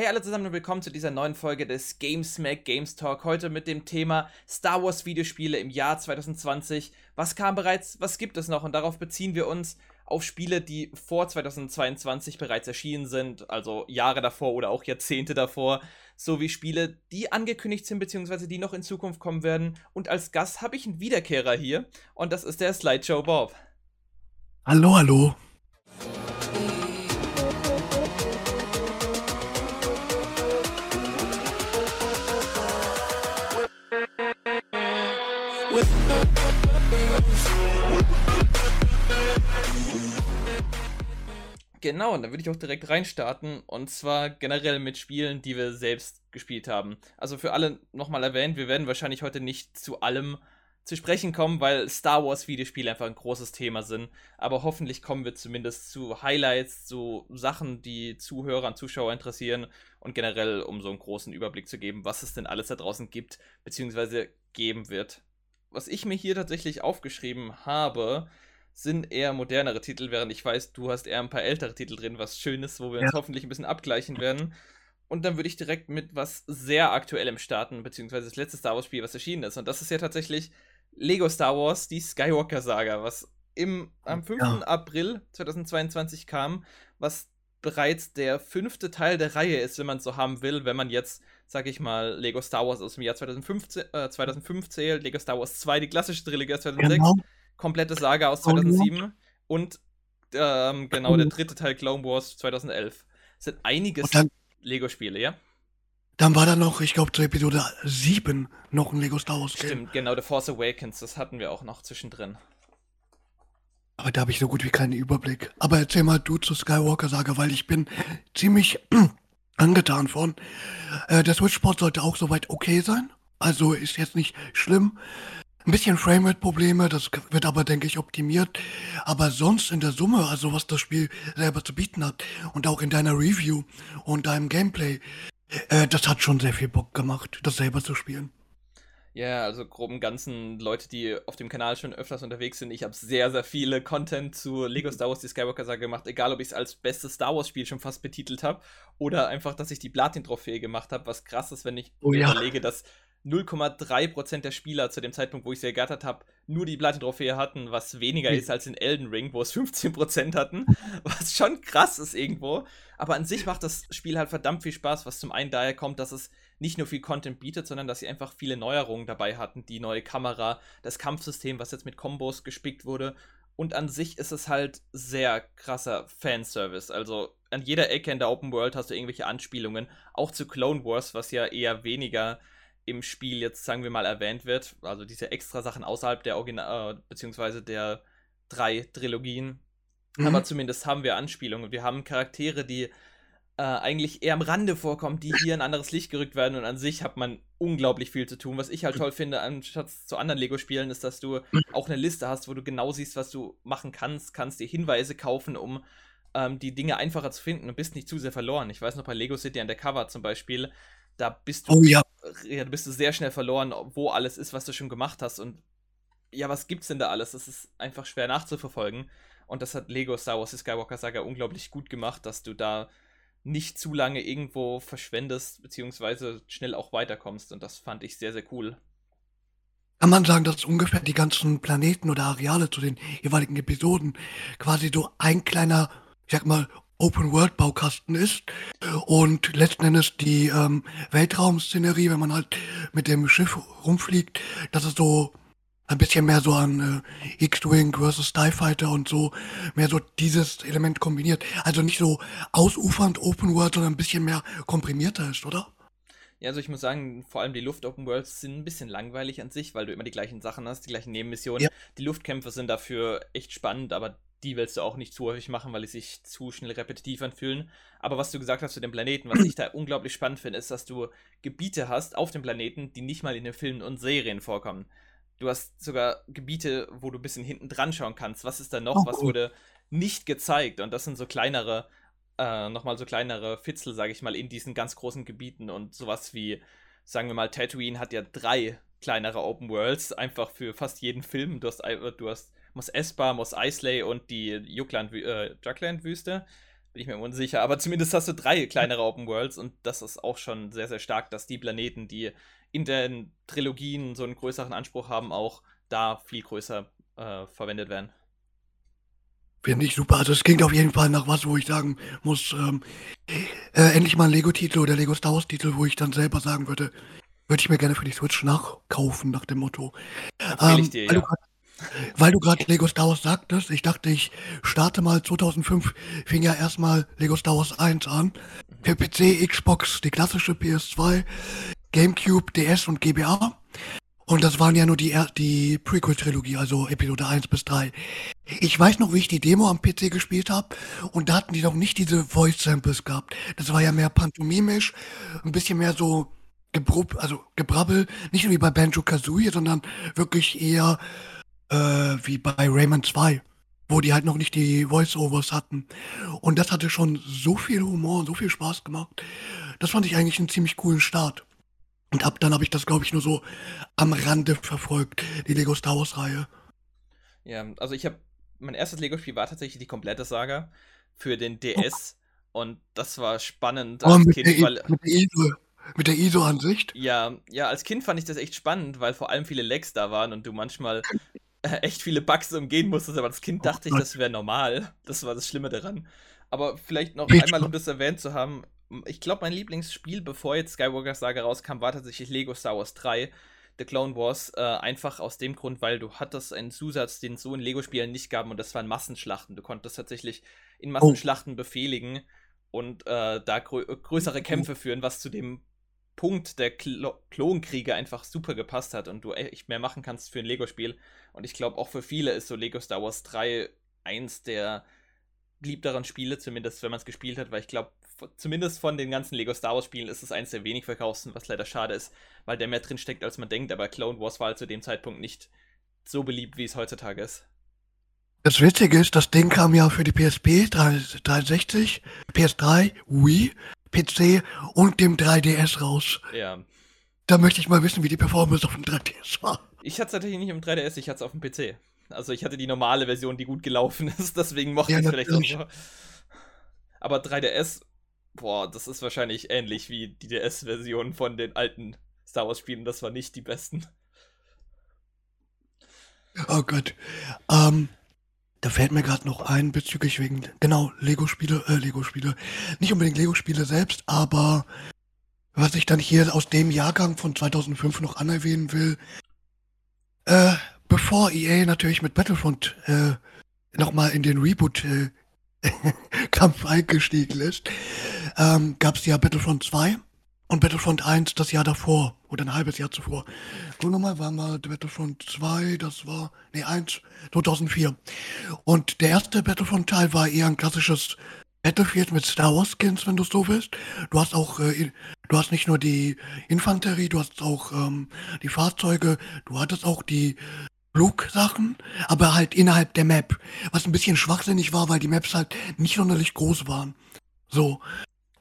Hey alle zusammen und willkommen zu dieser neuen Folge des Gamesmack Games Talk. Heute mit dem Thema Star Wars Videospiele im Jahr 2020. Was kam bereits, was gibt es noch? Und darauf beziehen wir uns auf Spiele, die vor 2022 bereits erschienen sind, also Jahre davor oder auch Jahrzehnte davor, sowie Spiele, die angekündigt sind bzw. die noch in Zukunft kommen werden. Und als Gast habe ich einen Wiederkehrer hier und das ist der Slideshow Bob. Hallo, hallo. Genau, und dann würde ich auch direkt reinstarten. Und zwar generell mit Spielen, die wir selbst gespielt haben. Also für alle nochmal erwähnt, wir werden wahrscheinlich heute nicht zu allem zu sprechen kommen, weil Star Wars Videospiele einfach ein großes Thema sind. Aber hoffentlich kommen wir zumindest zu Highlights, zu Sachen, die Zuhörer und Zuschauer interessieren und generell, um so einen großen Überblick zu geben, was es denn alles da draußen gibt, beziehungsweise geben wird. Was ich mir hier tatsächlich aufgeschrieben habe, sind eher modernere Titel, während ich weiß, du hast eher ein paar ältere Titel drin, was schön ist, wo wir ja. uns hoffentlich ein bisschen abgleichen werden. Und dann würde ich direkt mit was sehr aktuellem starten, beziehungsweise das letzte Star Wars-Spiel, was erschienen ist. Und das ist ja tatsächlich Lego Star Wars, die Skywalker-Saga, was im, am 5. Ja. April 2022 kam, was bereits der fünfte Teil der Reihe ist, wenn man es so haben will, wenn man jetzt, sag ich mal, Lego Star Wars aus dem Jahr 2015, äh, 2005 zählt, Lego Star Wars 2, die klassische Trilogie aus 2006. Genau komplette Saga aus 2007 und ähm, genau der dritte Teil Clone Wars 2011. Das sind einiges Lego-Spiele, ja? Dann war da noch, ich glaube, zur Episode 7 noch ein Lego Star Wars Game. Stimmt, genau, The Force Awakens, das hatten wir auch noch zwischendrin. Aber da habe ich so gut wie keinen Überblick. Aber erzähl mal du zur Skywalker-Saga, weil ich bin ziemlich angetan von. Äh, der Switch-Port sollte auch soweit okay sein. Also ist jetzt nicht schlimm. Ein bisschen Framerate-Probleme, das wird aber, denke ich, optimiert. Aber sonst in der Summe, also was das Spiel selber zu bieten hat und auch in deiner Review und deinem Gameplay, äh, das hat schon sehr viel Bock gemacht, das selber zu spielen. Ja, also grob im Ganzen Leute, die auf dem Kanal schon öfters unterwegs sind. Ich habe sehr, sehr viele Content zu Lego Star Wars die Skywalker Saga gemacht, egal ob ich es als bestes Star Wars Spiel schon fast betitelt habe oder einfach, dass ich die Platin-Trophäe gemacht habe, was krass ist, wenn ich oh, ja. überlege, dass 0,3% der Spieler zu dem Zeitpunkt, wo ich sie ergattert habe, nur die Platin-Trophäe hatten, was weniger ist als in Elden Ring, wo es 15% hatten, was schon krass ist irgendwo. Aber an sich macht das Spiel halt verdammt viel Spaß, was zum einen daher kommt, dass es nicht nur viel Content bietet, sondern dass sie einfach viele Neuerungen dabei hatten. Die neue Kamera, das Kampfsystem, was jetzt mit Kombos gespickt wurde. Und an sich ist es halt sehr krasser Fanservice. Also an jeder Ecke in der Open World hast du irgendwelche Anspielungen, auch zu Clone Wars, was ja eher weniger im Spiel jetzt, sagen wir mal, erwähnt wird. Also diese extra Sachen außerhalb der Original, äh, beziehungsweise der drei Trilogien. Mhm. Aber zumindest haben wir Anspielungen. Wir haben Charaktere, die äh, eigentlich eher am Rande vorkommen, die hier in ein anderes Licht gerückt werden und an sich hat man unglaublich viel zu tun. Was ich halt toll finde, anstatt zu anderen Lego-Spielen, ist, dass du auch eine Liste hast, wo du genau siehst, was du machen kannst, kannst dir Hinweise kaufen, um ähm, die Dinge einfacher zu finden und bist nicht zu sehr verloren. Ich weiß noch bei Lego City Undercover zum Beispiel, da bist du, oh, ja. Ja, bist du sehr schnell verloren, wo alles ist, was du schon gemacht hast. Und ja, was gibt's denn da alles? Das ist einfach schwer nachzuverfolgen. Und das hat Lego Star Wars The Skywalker Saga unglaublich gut gemacht, dass du da nicht zu lange irgendwo verschwendest, beziehungsweise schnell auch weiterkommst. Und das fand ich sehr, sehr cool. Kann man sagen, dass ungefähr die ganzen Planeten oder Areale zu den jeweiligen Episoden quasi so ein kleiner, ich sag mal, Open-World-Baukasten ist. Und letzten Endes die ähm, Weltraumszenerie, wenn man halt mit dem Schiff rumfliegt, das ist so ein bisschen mehr so an äh, X-Wing versus TIE Fighter und so, mehr so dieses Element kombiniert. Also nicht so ausufernd Open World, sondern ein bisschen mehr komprimierter ist, oder? Ja, also ich muss sagen, vor allem die Luft-Open Worlds sind ein bisschen langweilig an sich, weil du immer die gleichen Sachen hast, die gleichen Nebenmissionen. Ja. Die Luftkämpfe sind dafür echt spannend, aber die willst du auch nicht zu häufig machen, weil die sich zu schnell repetitiv anfühlen. Aber was du gesagt hast zu dem Planeten, was ich da unglaublich spannend finde, ist, dass du Gebiete hast auf dem Planeten, die nicht mal in den Filmen und Serien vorkommen. Du hast sogar Gebiete, wo du ein bisschen hinten dran schauen kannst. Was ist da noch? Oh, was wurde nicht gezeigt? Und das sind so kleinere, äh, nochmal so kleinere Fitzel, sage ich mal, in diesen ganz großen Gebieten. Und sowas wie, sagen wir mal, Tatooine hat ja drei kleinere Open Worlds, einfach für fast jeden Film. Du hast, du hast Mos Espa, Mos Eisley und die äh, Juckland-Wüste. bin ich mir unsicher. Aber zumindest hast du drei kleinere Open Worlds und das ist auch schon sehr, sehr stark, dass die Planeten, die in den Trilogien so einen größeren Anspruch haben, auch da viel größer äh, verwendet werden. Finde ich super. Also es klingt auf jeden Fall nach was, wo ich sagen muss, ähm, äh, endlich mal ein Lego-Titel oder Lego Star Wars-Titel, wo ich dann selber sagen würde, würde ich mir gerne für die Switch nachkaufen, nach dem Motto. Ähm, dir, weil, ja. du grad, weil du gerade Lego Star Wars sagtest, ich dachte, ich starte mal 2005, fing ja erstmal Lego Star Wars 1 an. Der PC, Xbox, die klassische PS2, GameCube, DS und GBA. Und das waren ja nur die, die Prequel-Trilogie, also Episode 1 bis 3. Ich weiß noch, wie ich die Demo am PC gespielt habe und da hatten die noch nicht diese Voice-Samples gehabt. Das war ja mehr pantomimisch, ein bisschen mehr so Gebrub, also Gebrabbel, nicht nur wie bei Banjo Kazooie, sondern wirklich eher äh, wie bei Rayman 2, wo die halt noch nicht die Voice-Overs hatten. Und das hatte schon so viel Humor und so viel Spaß gemacht. Das fand ich eigentlich einen ziemlich coolen Start. Und ab dann habe ich das, glaube ich, nur so am Rande verfolgt, die Lego Star Wars Reihe. Ja, also ich habe, mein erstes Lego-Spiel war tatsächlich die komplette Saga für den DS. Oh. Und das war spannend oh, als mit Kind, der, weil, mit der ISO, mit der ISO-Ansicht? Ja, ja, als Kind fand ich das echt spannend, weil vor allem viele Lags da waren und du manchmal echt viele Bugs umgehen musstest, aber als Kind oh dachte oh, ich, das wäre normal. Das war das Schlimme daran. Aber vielleicht noch einmal, um das erwähnt zu haben, ich glaube, mein Lieblingsspiel, bevor jetzt Skywalker Saga rauskam, war tatsächlich Lego Star Wars 3. The Clone Wars, äh, einfach aus dem Grund, weil du hattest einen Zusatz, den es so in Lego-Spielen nicht gab, und das waren Massenschlachten. Du konntest tatsächlich in Massenschlachten oh. befehligen und äh, da grö größere Kämpfe führen, was zu dem Punkt der Klo Klonkriege einfach super gepasst hat und du echt mehr machen kannst für ein Lego-Spiel. Und ich glaube, auch für viele ist so Lego Star Wars 3 eins der beliebteren Spiele, zumindest wenn man es gespielt hat, weil ich glaube, zumindest von den ganzen Lego Star Wars Spielen ist es eins der wenig verkauften, was leider schade ist, weil der mehr drin steckt, als man denkt. Aber Clone Wars war halt zu dem Zeitpunkt nicht so beliebt, wie es heutzutage ist. Das Witzige ist, das Ding kam ja für die PSP 360, PS3, Wii, PC und dem 3DS raus. Ja. Da möchte ich mal wissen, wie die Performance auf dem 3DS war. Ich hatte es tatsächlich nicht im 3DS, ich hatte es auf dem PC. Also ich hatte die normale Version, die gut gelaufen ist, deswegen mochte ja, ich es vielleicht auch. Aber 3DS boah, das ist wahrscheinlich ähnlich wie die DS-Version von den alten Star Wars-Spielen. Das war nicht die besten. Oh Gott. Ähm, da fällt mir gerade noch ein bezüglich wegen, genau, Lego-Spiele, äh, Lego-Spiele. Nicht unbedingt Lego-Spiele selbst, aber was ich dann hier aus dem Jahrgang von 2005 noch anerwähnen will, äh, bevor EA natürlich mit Battlefront äh, nochmal in den Reboot äh, Kampf eingestiegen ist, ähm, gab es ja Battlefront 2 und Battlefront 1 das Jahr davor oder ein halbes Jahr zuvor. Guck nochmal, war mal Battlefront 2, das war, nee, 1, 2004. Und der erste Battlefront-Teil war eher ein klassisches Battlefield mit Star Wars Skins, wenn du so willst. Du hast auch, äh, du hast nicht nur die Infanterie, du hast auch ähm, die Fahrzeuge, du hattest auch die Flugsachen, aber halt innerhalb der Map. Was ein bisschen schwachsinnig war, weil die Maps halt nicht sonderlich groß waren. So.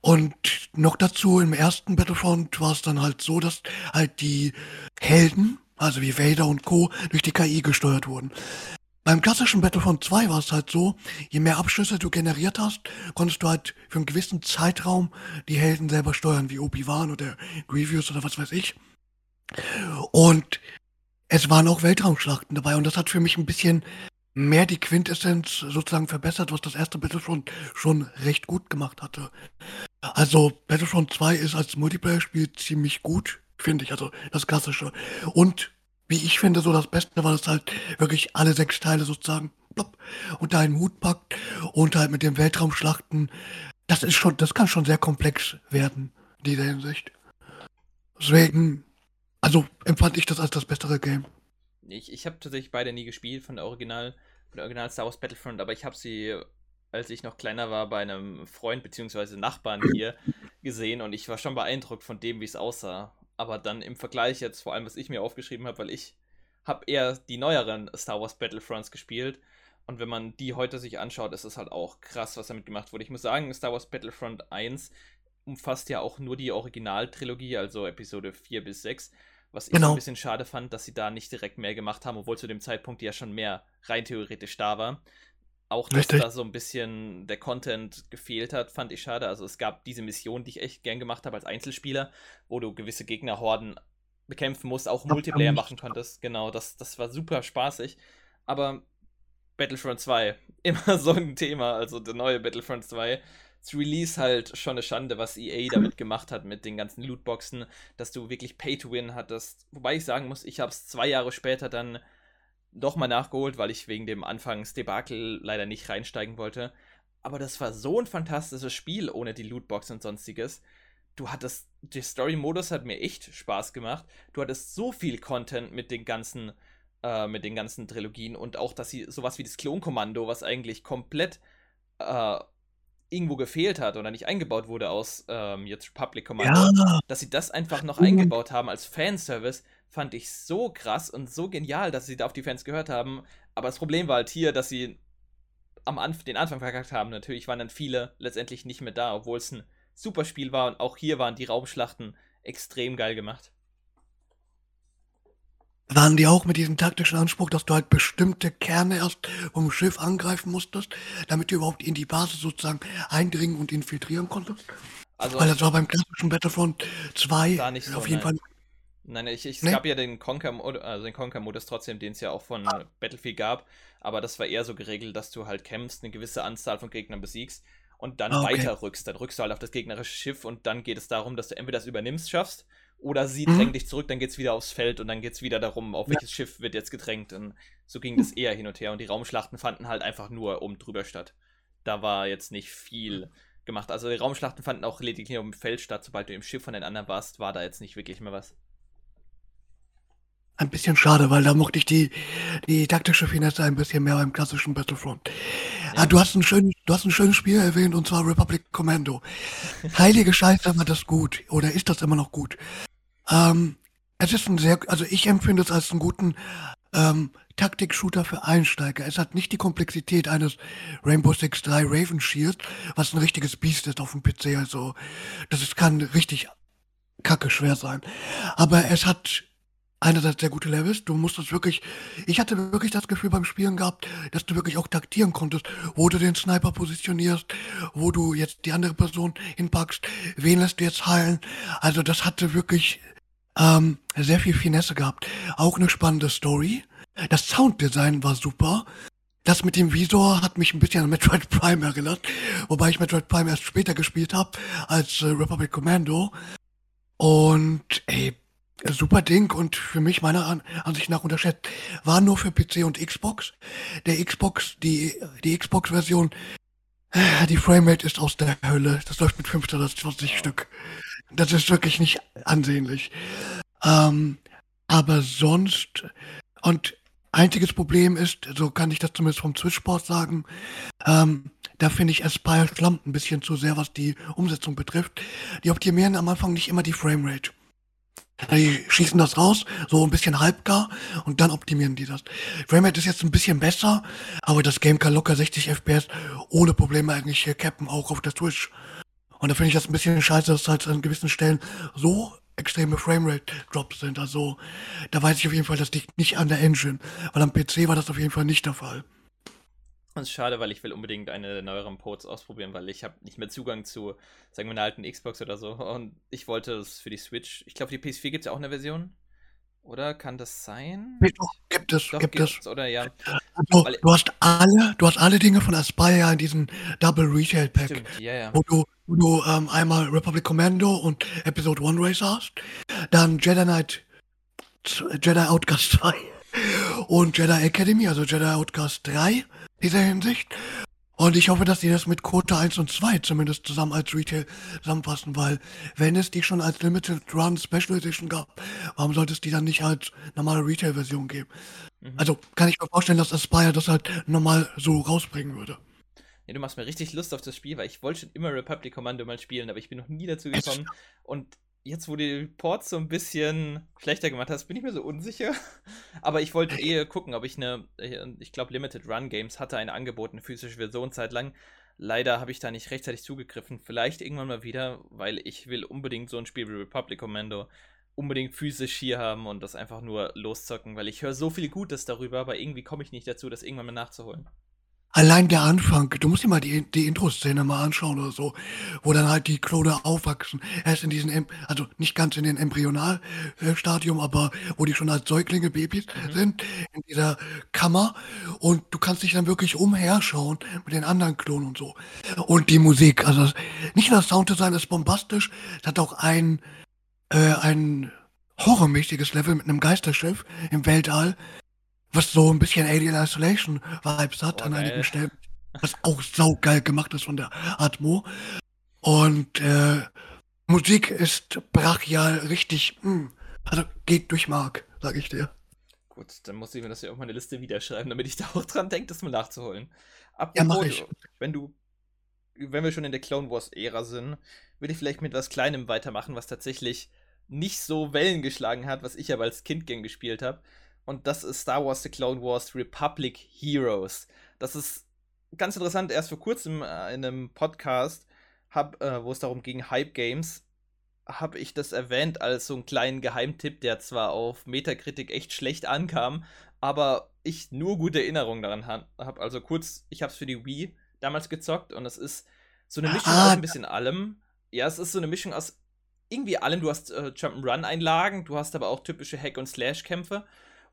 Und noch dazu im ersten Battlefront war es dann halt so, dass halt die Helden, also wie Vader und Co., durch die KI gesteuert wurden. Beim klassischen Battlefront 2 war es halt so, je mehr Abschüsse du generiert hast, konntest du halt für einen gewissen Zeitraum die Helden selber steuern, wie Obi-Wan oder Grievous oder was weiß ich. Und es waren auch Weltraumschlachten dabei und das hat für mich ein bisschen mehr die Quintessenz sozusagen verbessert, was das erste Battlefront schon recht gut gemacht hatte. Also Battlefront 2 ist als Multiplayer-Spiel ziemlich gut, finde ich, also das klassische. Und wie ich finde, so das Beste war, dass halt wirklich alle sechs Teile sozusagen plopp, unter einen Hut packt und halt mit den Weltraumschlachten. Das ist schon, das kann schon sehr komplex werden, in dieser Hinsicht. Deswegen also empfand ich das als das bessere Game. Ich, ich habe tatsächlich beide nie gespielt von der Original, von der Original Star Wars Battlefront, aber ich habe sie, als ich noch kleiner war, bei einem Freund bzw. Nachbarn hier gesehen und ich war schon beeindruckt von dem, wie es aussah. Aber dann im Vergleich jetzt, vor allem was ich mir aufgeschrieben habe, weil ich habe eher die neueren Star Wars Battlefronts gespielt. Und wenn man die heute sich anschaut, ist es halt auch krass, was damit gemacht wurde. Ich muss sagen, Star Wars Battlefront 1 umfasst ja auch nur die Originaltrilogie, also Episode 4 bis 6. Was ich genau. ein bisschen schade fand, dass sie da nicht direkt mehr gemacht haben, obwohl zu dem Zeitpunkt ja schon mehr rein theoretisch da war. Auch, dass Richtig. da so ein bisschen der Content gefehlt hat, fand ich schade. Also es gab diese Mission, die ich echt gern gemacht habe als Einzelspieler, wo du gewisse Gegnerhorden bekämpfen musst, auch Multiplayer machen konntest. Genau, das, das war super spaßig. Aber Battlefront 2, immer so ein Thema, also der neue Battlefront 2. Release halt schon eine Schande, was EA damit gemacht hat mit den ganzen Lootboxen, dass du wirklich Pay-to-Win hattest. Wobei ich sagen muss, ich habe es zwei Jahre später dann doch mal nachgeholt, weil ich wegen dem Anfangsdebakel leider nicht reinsteigen wollte. Aber das war so ein fantastisches Spiel ohne die Lootbox und sonstiges. Du hattest, der Story-Modus hat mir echt Spaß gemacht. Du hattest so viel Content mit den ganzen, äh, mit den ganzen Trilogien und auch, dass sie sowas wie das Klonkommando, was eigentlich komplett äh, irgendwo gefehlt hat oder nicht eingebaut wurde aus ähm, jetzt Public Commando, ja. dass sie das einfach noch eingebaut haben als Fanservice, fand ich so krass und so genial, dass sie da auf die Fans gehört haben. Aber das Problem war halt hier, dass sie am Anf den Anfang verkackt haben. Natürlich waren dann viele letztendlich nicht mehr da, obwohl es ein super Spiel war und auch hier waren die Raumschlachten extrem geil gemacht. Waren die auch mit diesem taktischen Anspruch, dass du halt bestimmte Kerne erst vom Schiff angreifen musstest, damit du überhaupt in die Basis sozusagen eindringen und infiltrieren konntest? Also, Weil das war beim klassischen Battlefront 2 auf jeden nein. Fall Nein, ich, ich, es nee. gab ja den Conquer-Modus also den Conquer trotzdem, den es ja auch von ah. Battlefield gab, aber das war eher so geregelt, dass du halt kämpfst, eine gewisse Anzahl von Gegnern besiegst und dann ah, okay. weiter rückst. Dann rückst du halt auf das gegnerische Schiff und dann geht es darum, dass du entweder das übernimmst, schaffst, oder sie mhm. drängen dich zurück, dann geht es wieder aufs Feld und dann geht es wieder darum, auf welches ja. Schiff wird jetzt gedrängt. Und so ging das eher hin und her. Und die Raumschlachten fanden halt einfach nur oben drüber statt. Da war jetzt nicht viel gemacht. Also die Raumschlachten fanden auch lediglich auf dem Feld statt. Sobald du im Schiff von den anderen warst, war da jetzt nicht wirklich mehr was. Ein bisschen schade, weil da mochte ich die, die taktische Finesse ein bisschen mehr beim klassischen Battlefront. Ja. Ah, du, hast ein schön, du hast ein schönes Spiel erwähnt, und zwar Republic Commando. Heilige Scheiße, war das gut. Oder ist das immer noch gut? Ähm, es ist ein sehr, also ich empfinde es als einen guten ähm, Taktik-Shooter für Einsteiger. Es hat nicht die Komplexität eines Rainbow Six 3 Raven Shield, was ein richtiges Biest ist auf dem PC. Also, das ist, kann richtig kacke schwer sein. Aber es hat einerseits sehr gute Levels. Du musstest wirklich, ich hatte wirklich das Gefühl beim Spielen gehabt, dass du wirklich auch taktieren konntest, wo du den Sniper positionierst, wo du jetzt die andere Person hinpackst, wen lässt du jetzt heilen. Also das hatte wirklich ähm, sehr viel Finesse gehabt. Auch eine spannende Story. Das Sounddesign war super. Das mit dem Visor hat mich ein bisschen an Metroid Prime erinnert, wobei ich Metroid Prime erst später gespielt habe als äh, Republic Commando. Und ey, Super Ding und für mich meiner Ansicht nach unterschätzt. War nur für PC und Xbox. Der Xbox, die, die Xbox-Version, äh, die Framerate ist aus der Hölle. Das läuft mit 520 Stück. Das ist wirklich nicht ansehnlich. Ähm, aber sonst, und einziges Problem ist, so kann ich das zumindest vom Switchport sagen, ähm, da finde ich Aspire schlampt ein bisschen zu sehr, was die Umsetzung betrifft. Die optimieren am Anfang nicht immer die Framerate. Die schießen das raus, so ein bisschen halbgar und dann optimieren die das. Framerate ist jetzt ein bisschen besser, aber das Game kann locker 60 FPS ohne Probleme eigentlich hier cappen, auch auf der Switch. Und da finde ich das ein bisschen scheiße, dass halt an gewissen Stellen so extreme Framerate-Drops sind. Also da weiß ich auf jeden Fall, das liegt nicht an der Engine, weil am PC war das auf jeden Fall nicht der Fall. Das ist schade, weil ich will unbedingt eine der neueren Ports ausprobieren, weil ich habe nicht mehr Zugang zu, sagen wir, einer alten Xbox oder so. Und ich wollte es für die Switch. Ich glaube, die PS4 gibt es ja auch eine Version. Oder kann das sein? Doch, gibt es, Doch, gibt es. Oder ja. Also, du hast alle, du hast alle Dinge von Aspire in diesem Double Retail Pack. Stimmt, ja, ja. Wo du, wo du ähm, einmal Republic Commando und Episode 1 Race hast, dann Jedi Knight, Jedi Outcast 2 und Jedi Academy, also Jedi Outcast 3 dieser Hinsicht. Und ich hoffe, dass die das mit Quota 1 und 2 zumindest zusammen als Retail zusammenfassen, weil wenn es die schon als Limited Run Special Edition gab, warum sollte es die dann nicht als normale Retail-Version geben? Mhm. Also kann ich mir vorstellen, dass Aspire das halt normal so rausbringen würde. Ja, du machst mir richtig Lust auf das Spiel, weil ich wollte schon immer Republic Commando mal spielen, aber ich bin noch nie dazu gekommen. Und jetzt, wo du die Ports so ein bisschen schlechter gemacht hast, bin ich mir so unsicher. Aber ich wollte eh gucken, ob ich eine, ich glaube, Limited Run Games hatte eine angebotene physische Version zeitlang. Leider habe ich da nicht rechtzeitig zugegriffen. Vielleicht irgendwann mal wieder, weil ich will unbedingt so ein Spiel wie Republic Commando unbedingt physisch hier haben und das einfach nur loszocken, weil ich höre so viel Gutes darüber, aber irgendwie komme ich nicht dazu, das irgendwann mal nachzuholen. Allein der Anfang, du musst dir mal die die Intro-Szene mal anschauen oder so, wo dann halt die Klone aufwachsen. Erst in diesen em also nicht ganz in den Embryonal äh, Stadium, aber wo die schon als Säuglinge, Babys Mhm. sind, in dieser Kammer und du kannst dich dann wirklich umherschauen mit den anderen Klonen und so. Und die Musik, also das nicht nur das Sounddesign ist bombastisch, es hat auch ein äh, ein horrormäßiges Level mit 'nem Geisterschiff im Weltall, was so 'n bisschen Alien Isolation Vibes hat Boah, an einigen. Stellen, was auch saugeil gemacht ist von der Atmo. Und, äh, Musik ist brachial, richtig, hm, also geht durch Mark, sage ich dir. Gut, dann muss ich mir das ja auf meine Liste wieder schreiben, damit ich da auch dran denke, das mal nachzuholen. Ja, mache Apropos, ich. wenn du wenn wir schon in der Clone Wars Ära sind, würde ich vielleicht mit was Kleinem weitermachen, was tatsächlich nicht so Wellen geschlagen hat, was ich aber als Kind gern gespielt habe. Und das ist Star Wars The Clone Wars Republic Heroes. Das ist ganz interessant. Erst vor kurzem äh, in einem Podcast, hab, äh, wo es darum ging, Hype Games, habe ich das erwähnt als so einen kleinen Geheimtipp, der zwar auf Metacritic echt schlecht ankam, aber ich nur gute Erinnerungen daran habe. Also kurz, ich habe es für die Wii damals gezockt und es ist so eine Mischung aus Ah, ein bisschen allem. Ja, es ist so eine Mischung aus irgendwie allem. Du hast äh, Jump'n'Run-Einlagen, du hast aber auch typische Hack- und Slash-Kämpfe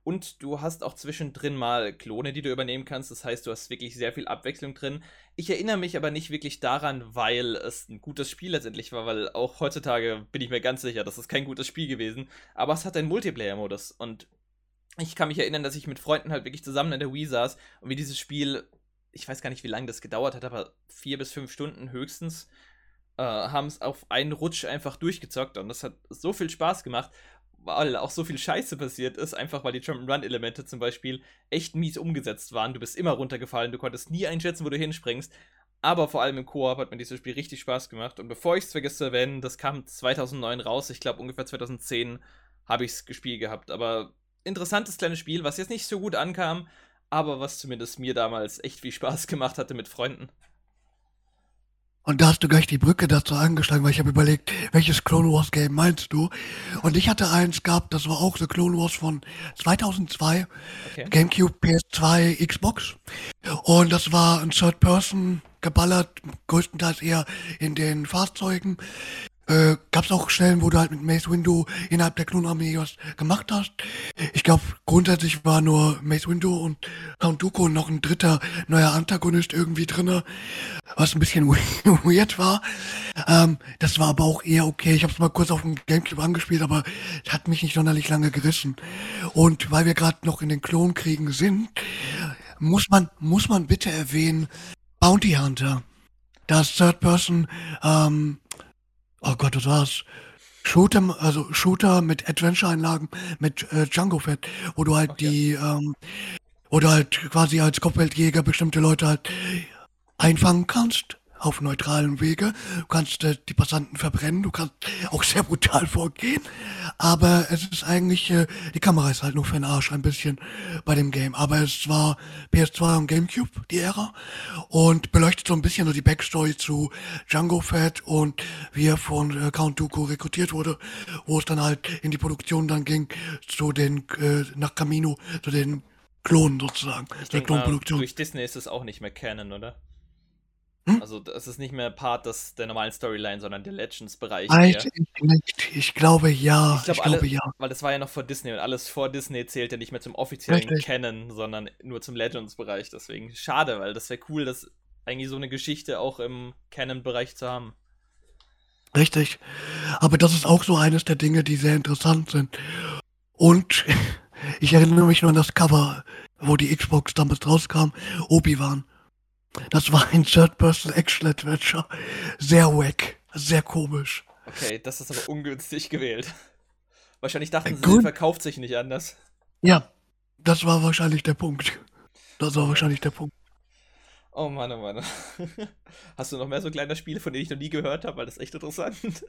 und du hast auch zwischendrin mal Klone, die du übernehmen kannst. Das heißt, du hast wirklich sehr viel Abwechslung drin. Ich erinnere mich aber nicht wirklich daran, weil es ein gutes Spiel letztendlich war, weil auch heutzutage bin ich mir ganz sicher, das ist kein gutes Spiel gewesen. Aber es hat einen Multiplayer-Modus und ich kann mich erinnern, dass ich mit Freunden halt wirklich zusammen in der Wii saß und wir dieses Spiel, ich weiß gar nicht, wie lange das gedauert hat, aber vier bis fünf Stunden höchstens, äh, haben es auf einen Rutsch einfach durchgezockt und das hat so viel Spaß gemacht, weil auch so viel Scheiße passiert ist, einfach weil die Jump'n'Run-Elemente zum Beispiel echt mies umgesetzt waren. Du bist immer runtergefallen, du konntest nie einschätzen, wo du hinspringst. Aber vor allem im Koop hat mir dieses Spiel richtig Spaß gemacht. Und bevor ich es vergesse zu erwähnen, das kam 2009 raus. Ich glaube, ungefähr 2010 habe ich es gespielt gehabt. Aber interessantes kleines Spiel, was jetzt nicht so gut ankam, aber was zumindest mir damals echt viel Spaß gemacht hatte mit Freunden. Und da hast du gleich die Brücke dazu angeschlagen, weil ich habe überlegt, welches Clone Wars Game meinst du? Und ich hatte eins gehabt, das war auch The Clone Wars von 2002, Okay. GameCube, PS2, Xbox. Und das war ein Third Person geballert, größtenteils eher in den Fahrzeugen. Äh, gab's auch Stellen, wo du halt mit Mace Windu innerhalb der Klonarmee was gemacht hast. Ich glaube, grundsätzlich war nur Mace Windu und Count Dooku und noch ein dritter neuer Antagonist irgendwie drinne, was ein bisschen weird war. Ähm, das war aber auch eher okay. Ich habe es mal kurz auf dem Gamecube angespielt, aber hat mich nicht sonderlich lange gerissen. Und weil wir gerade noch in den Klonkriegen sind, muss man muss man bitte erwähnen Bounty Hunter. Das Third Person ähm, oh Gott, was war's? Shooter, also Shooter mit Adventure-Einlagen mit äh, Django Fett, wo du halt Okay. die, ähm, wo du halt quasi als Kopfgeldjäger bestimmte Leute halt einfangen kannst auf neutralen Wege. Du kannst äh, die Passanten verbrennen, du kannst auch sehr brutal vorgehen, aber es ist eigentlich, äh, die Kamera ist halt nur für den Arsch ein bisschen bei dem Game. Aber es war PS2 und Gamecube, die Ära, und beleuchtet so ein bisschen so die Backstory zu Django Fett und wie er von äh, Count Dooku rekrutiert wurde, wo es dann halt in die Produktion dann ging, zu den, äh, nach Camino, zu den Klonen sozusagen, Ich denke mal, durch Disney ist es auch nicht mehr Canon, oder? Hm? Also, das ist nicht mehr Part des, der normalen Storyline, sondern der Legends-Bereich. Weiß eher. ich nicht. Ich glaube ja. Ich glaube, Ich glaube alle, ja. weil das war ja noch vor Disney und alles vor Disney zählt ja nicht mehr zum offiziellen Richtig. Canon, sondern nur zum Legends-Bereich. Deswegen schade, weil das wäre cool, das eigentlich so eine Geschichte auch im Canon-Bereich zu haben. Richtig. Aber das ist auch so eines der Dinge, die sehr interessant sind. Und ich erinnere mich nur an das Cover, wo die Xbox damals rauskam, Obi-Wan. Das war ein Third-Person-Action-Adventure. Sehr wack, sehr komisch. Okay, das ist aber ungünstig gewählt. Wahrscheinlich dachten sie, Gut. verkauft sich nicht anders. Ja, das war wahrscheinlich der Punkt. Das war wahrscheinlich der Punkt. Oh Mann, oh Mann. Hast du noch mehr so kleine Spiele, von denen ich noch nie gehört habe? Weil das ist echt interessant.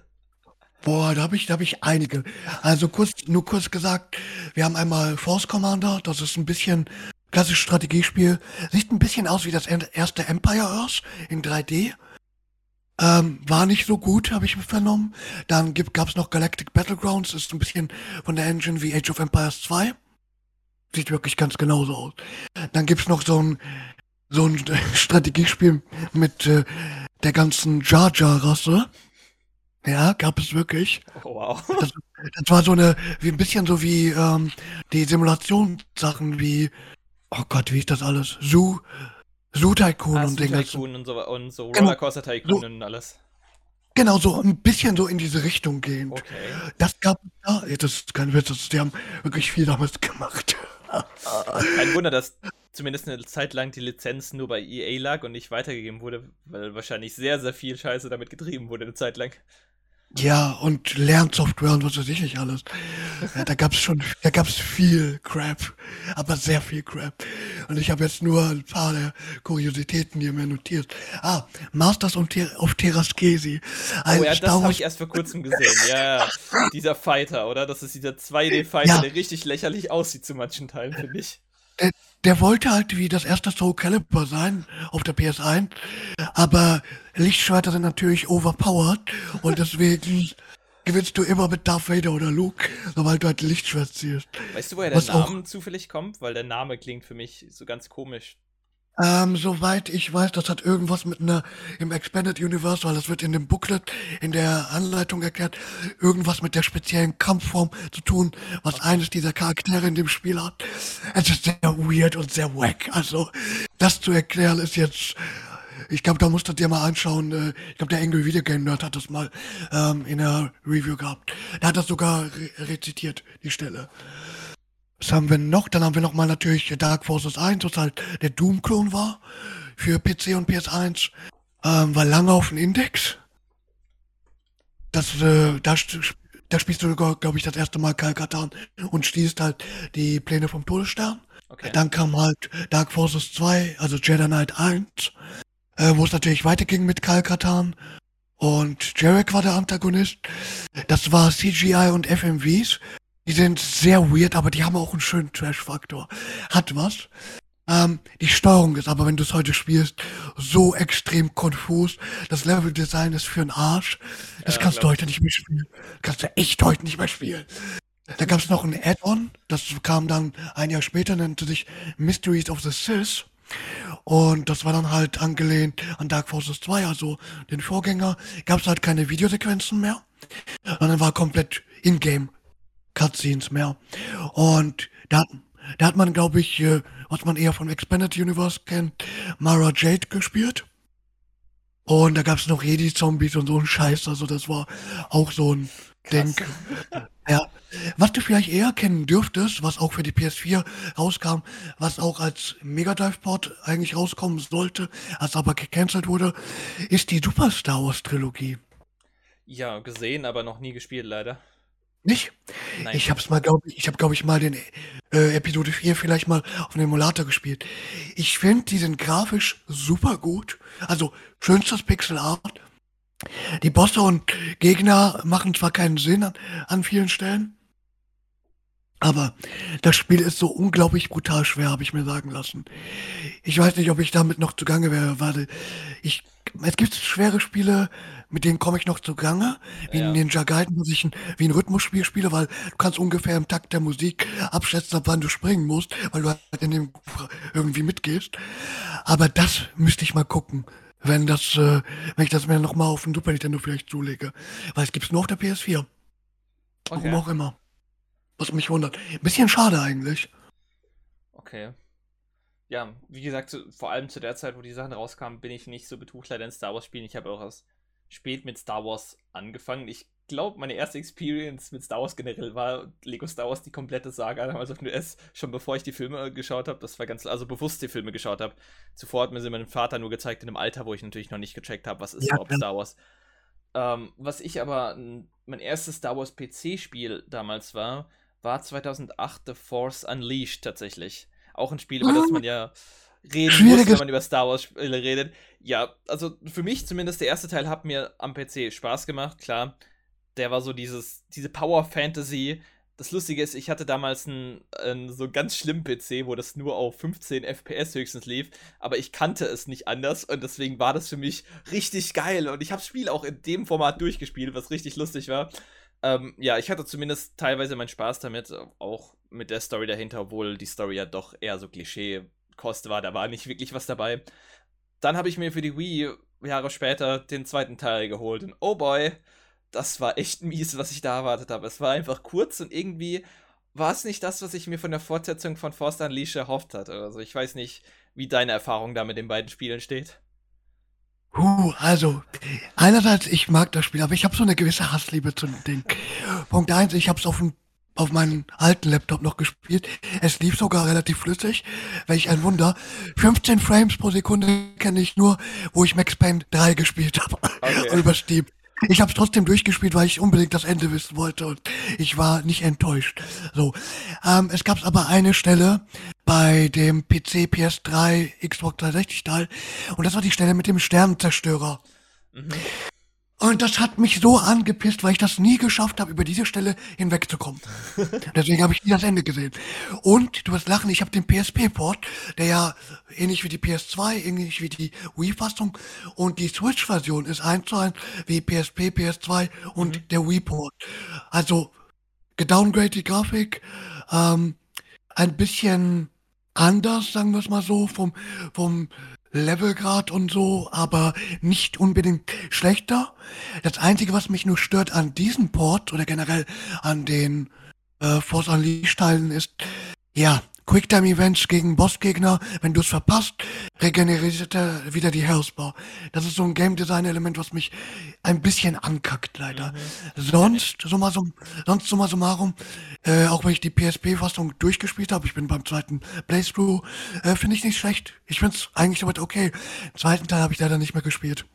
Boah, da habe ich, da hab ich einige. Also kurz, nur kurz gesagt, wir haben einmal Force Commander, das ist ein bisschen klassisches Strategiespiel. Sieht ein bisschen aus wie das erste Empire Earth in 3D. Ähm, war nicht so gut, habe ich vernommen. Dann gibt, gab's noch Galactic Battlegrounds, ist ein bisschen von der Engine wie Age of Empires 2. Sieht wirklich ganz genauso aus. Dann gibt's noch so ein so ein Strategiespiel mit äh, der ganzen Jar Jar Rasse. Ja, gab es wirklich. Oh, wow. Das, das war so eine, wie ein bisschen so wie ähm, die Simulationssachen wie, oh Gott, wie ist das alles? Zoo, Zoo Tycoon Ah, und ganzen. Tycoon und so, und so Genau. Rollercoaster Tycoon So. und alles. Genau, so ein bisschen so in diese Richtung gehend. Okay. Das gab ja, das ist kein Witz, das, die haben wirklich viel damals gemacht. Kein Wunder, dass zumindest eine Zeit lang die Lizenz nur bei EA lag und nicht weitergegeben wurde, weil wahrscheinlich sehr, sehr viel Scheiße damit getrieben wurde eine Zeit lang. Ja, und Lernsoftware und was weiß ich nicht alles. Ja, da gab's schon, da gab's viel Crap, aber sehr viel Crap. Und ich habe jetzt nur ein paar der Kuriositäten hier mir notiert. Ah, Masters of, Ter of Terraskesi. Ein Oh ja, das habe ich erst vor kurzem gesehen. Ja, ja. Dieser Fighter, oder? Das ist dieser 2D-Fighter, Ja. der richtig lächerlich aussieht zu manchen Teilen, finde ich. Der wollte halt wie das erste Soul Calibur sein auf der PS1, aber Lichtschwerter sind natürlich overpowered und deswegen gewinnst du immer mit Darth Vader oder Luke, sobald du halt Lichtschwert ziehst. Weißt du, woher der Name zufällig kommt? Weil der Name klingt für mich so ganz komisch. Ähm, soweit ich weiß, das hat irgendwas mit einer im Expanded Universe, weil das wird in dem Booklet, in der Anleitung erklärt, irgendwas mit der speziellen Kampfform zu tun, was eines dieser Charaktere in dem Spiel hat. Es ist sehr weird und sehr wack. Also, das zu erklären ist jetzt, ich glaube, da musst du dir mal anschauen. Äh, ich glaube, der Angry Video Game Nerd hat das mal ähm, in der Review gehabt. Der hat das sogar re rezitiert, die Stelle. Was haben wir noch? Dann haben wir noch mal natürlich Dark Forces 1, was halt der Doom-Klon war für PC und PS1. Ähm, war lange auf dem Index. Das, äh, da, da spielst du, glaube ich, das erste Mal Kalkatan und stießt halt die Pläne vom Todesstern. Okay. Dann kam halt Dark Forces 2, also Jedi Knight 1, äh, wo es natürlich weiterging mit Kalkatan. Und Jarek war der Antagonist. Das war CGI und FMVs. Die sind sehr weird, aber die haben auch einen schönen Trash-Faktor. Hat was. Ähm, die Steuerung ist aber, wenn du es heute spielst, so extrem konfus. Das Level-Design ist für den Arsch. Das Ja, kannst du heute nicht mehr spielen. Kannst du echt heute nicht mehr spielen. Da gab es noch ein Add-on, das kam dann ein Jahr später, nannte sich Mysteries of the Sith. Und das war dann halt angelehnt an Dark Forces 2, also den Vorgänger. Gab es halt keine Videosequenzen mehr, sondern war komplett in-game Cutscenes mehr. Und da, da hat man, glaube ich, äh, was man eher von Expanded Universe kennt, Mara Jade gespielt. Und da gab es noch Jedi-Zombies und so ein Scheiß. Also das war auch so ein Ding. Ja. Was du vielleicht eher kennen dürftest, was auch für die PS4 rauskam, was auch als Mega Drive Port eigentlich rauskommen sollte, als aber gecancelt wurde, ist die Super Star Wars Trilogie. Ja, gesehen, aber noch nie gespielt, leider. Nicht? Nein. Ich hab's mal, glaube ich, ich habe, glaube ich, mal den äh, Episode 4 vielleicht mal auf dem Emulator gespielt. Ich finde, die sind grafisch super gut. Also, schönstes Pixel Art. Die Bosse und Gegner machen zwar keinen Sinn an, an vielen Stellen, aber das Spiel ist so unglaublich brutal schwer, habe ich mir sagen lassen. Ich weiß nicht, ob ich damit noch zugange wäre. Warte, ich, es gibt schwere Spiele, mit denen komme ich noch zugange, wie Ja. Ninja Gaiden, was ich ein, wie ein Rhythmusspiel spiele, weil du kannst ungefähr im Takt der Musik abschätzen, ab wann du springen musst, weil du halt in dem irgendwie mitgehst. Aber das müsste ich mal gucken, wenn das, äh, wenn ich das mir noch mal auf dem Super Nintendo vielleicht zulege, weil es gibt's nur auf der PS4. Warum Okay. auch immer. Was mich wundert. Ein bisschen schade eigentlich. Okay. Ja, wie gesagt, zu, vor allem zu der Zeit, wo die Sachen rauskamen, bin ich nicht so betucht leider in Star Wars Spielen. Ich habe auch erst spät mit Star Wars angefangen. Ich glaube, meine erste Experience mit Star Wars generell war Lego Star Wars die komplette Saga damals auf dem US, schon bevor ich die Filme geschaut habe. Das war ganz, also bewusst die Filme geschaut habe. Zuvor hat mir sie mein Vater nur gezeigt in einem Alter, wo ich natürlich noch nicht gecheckt habe, was ist Ja, überhaupt. Star Wars. Ähm, was ich aber, mein erstes Star Wars PC-Spiel damals war, war 2008 The Force Unleashed tatsächlich. Auch ein Spiel, über das man ja reden muss, wenn man über Star Wars Spiele redet. Ja, also für mich zumindest der erste Teil hat mir am PC Spaß gemacht, klar. Der war so dieses, diese Power Fantasy. Das Lustige ist, ich hatte damals einen, einen so ganz schlimmen PC, wo das nur auf 15 FPS höchstens lief, aber ich kannte es nicht anders und deswegen war das für mich richtig geil und ich habe das Spiel auch in dem Format durchgespielt, was richtig lustig war. Ähm, ja, ich hatte zumindest teilweise meinen Spaß damit, auch mit der Story dahinter, obwohl die Story ja doch eher so Klischee Kost war. Da war nicht wirklich was dabei. Dann habe ich mir für die Wii Jahre später den zweiten Teil geholt. Und oh boy, das war echt mies, was ich da erwartet habe. Es war einfach kurz und irgendwie war es nicht das, was ich mir von der Fortsetzung von Force Unleashed erhofft hatte. Also ich weiß nicht, wie deine Erfahrung da mit den beiden Spielen steht. Huh, also, einerseits, ich mag das Spiel, aber ich habe so eine gewisse Hassliebe zu dem Ding. Punkt eins, ich habe es auf, auf meinem alten Laptop noch gespielt. Es lief sogar relativ flüssig. Welch ein Wunder. 15 Frames pro Sekunde kenne ich nur, wo ich Max Payne 3 gespielt habe. Okay. über Steam. Ich habe es trotzdem durchgespielt, weil ich unbedingt das Ende wissen wollte und ich war nicht enttäuscht. So, ähm, es gab aber eine Stelle bei dem PC, PS3, Xbox 360 Teil und das war die Stelle mit dem Sternenzerstörer. Mhm. Und das hat mich so angepisst, weil ich das nie geschafft habe, über diese Stelle hinwegzukommen. Deswegen habe ich nie das Ende gesehen. Und du wirst lachen, ich habe den PSP-Port, der ja ähnlich wie die PS2, ähnlich wie die Wii-Fassung und die Switch-Version ist eins zu eins wie PSP, PS2 und mhm. der Wii-Port. Also gedowngrade die Grafik, ähm, ein bisschen anders, sagen wir es mal so, vom, vom Levelgrad und so, aber nicht unbedingt schlechter. Das Einzige, was mich nur stört an diesem Port oder generell an den äh, Force Unleashed Teilen ist, ja, Quicktime-Events gegen Bossgegner, wenn du es verpasst, regeneriert er wieder die Healthbar. Das ist so ein Game Design-Element, was mich ein bisschen ankackt, leider. Mhm. Sonst, summa sum, sonst summa summarum, äh, auch wenn ich die PSP-Fassung durchgespielt habe, ich bin beim zweiten Playthrough, äh, finde ich nicht schlecht. Ich finde es eigentlich soweit okay. Den zweiten Teil habe ich leider nicht mehr gespielt.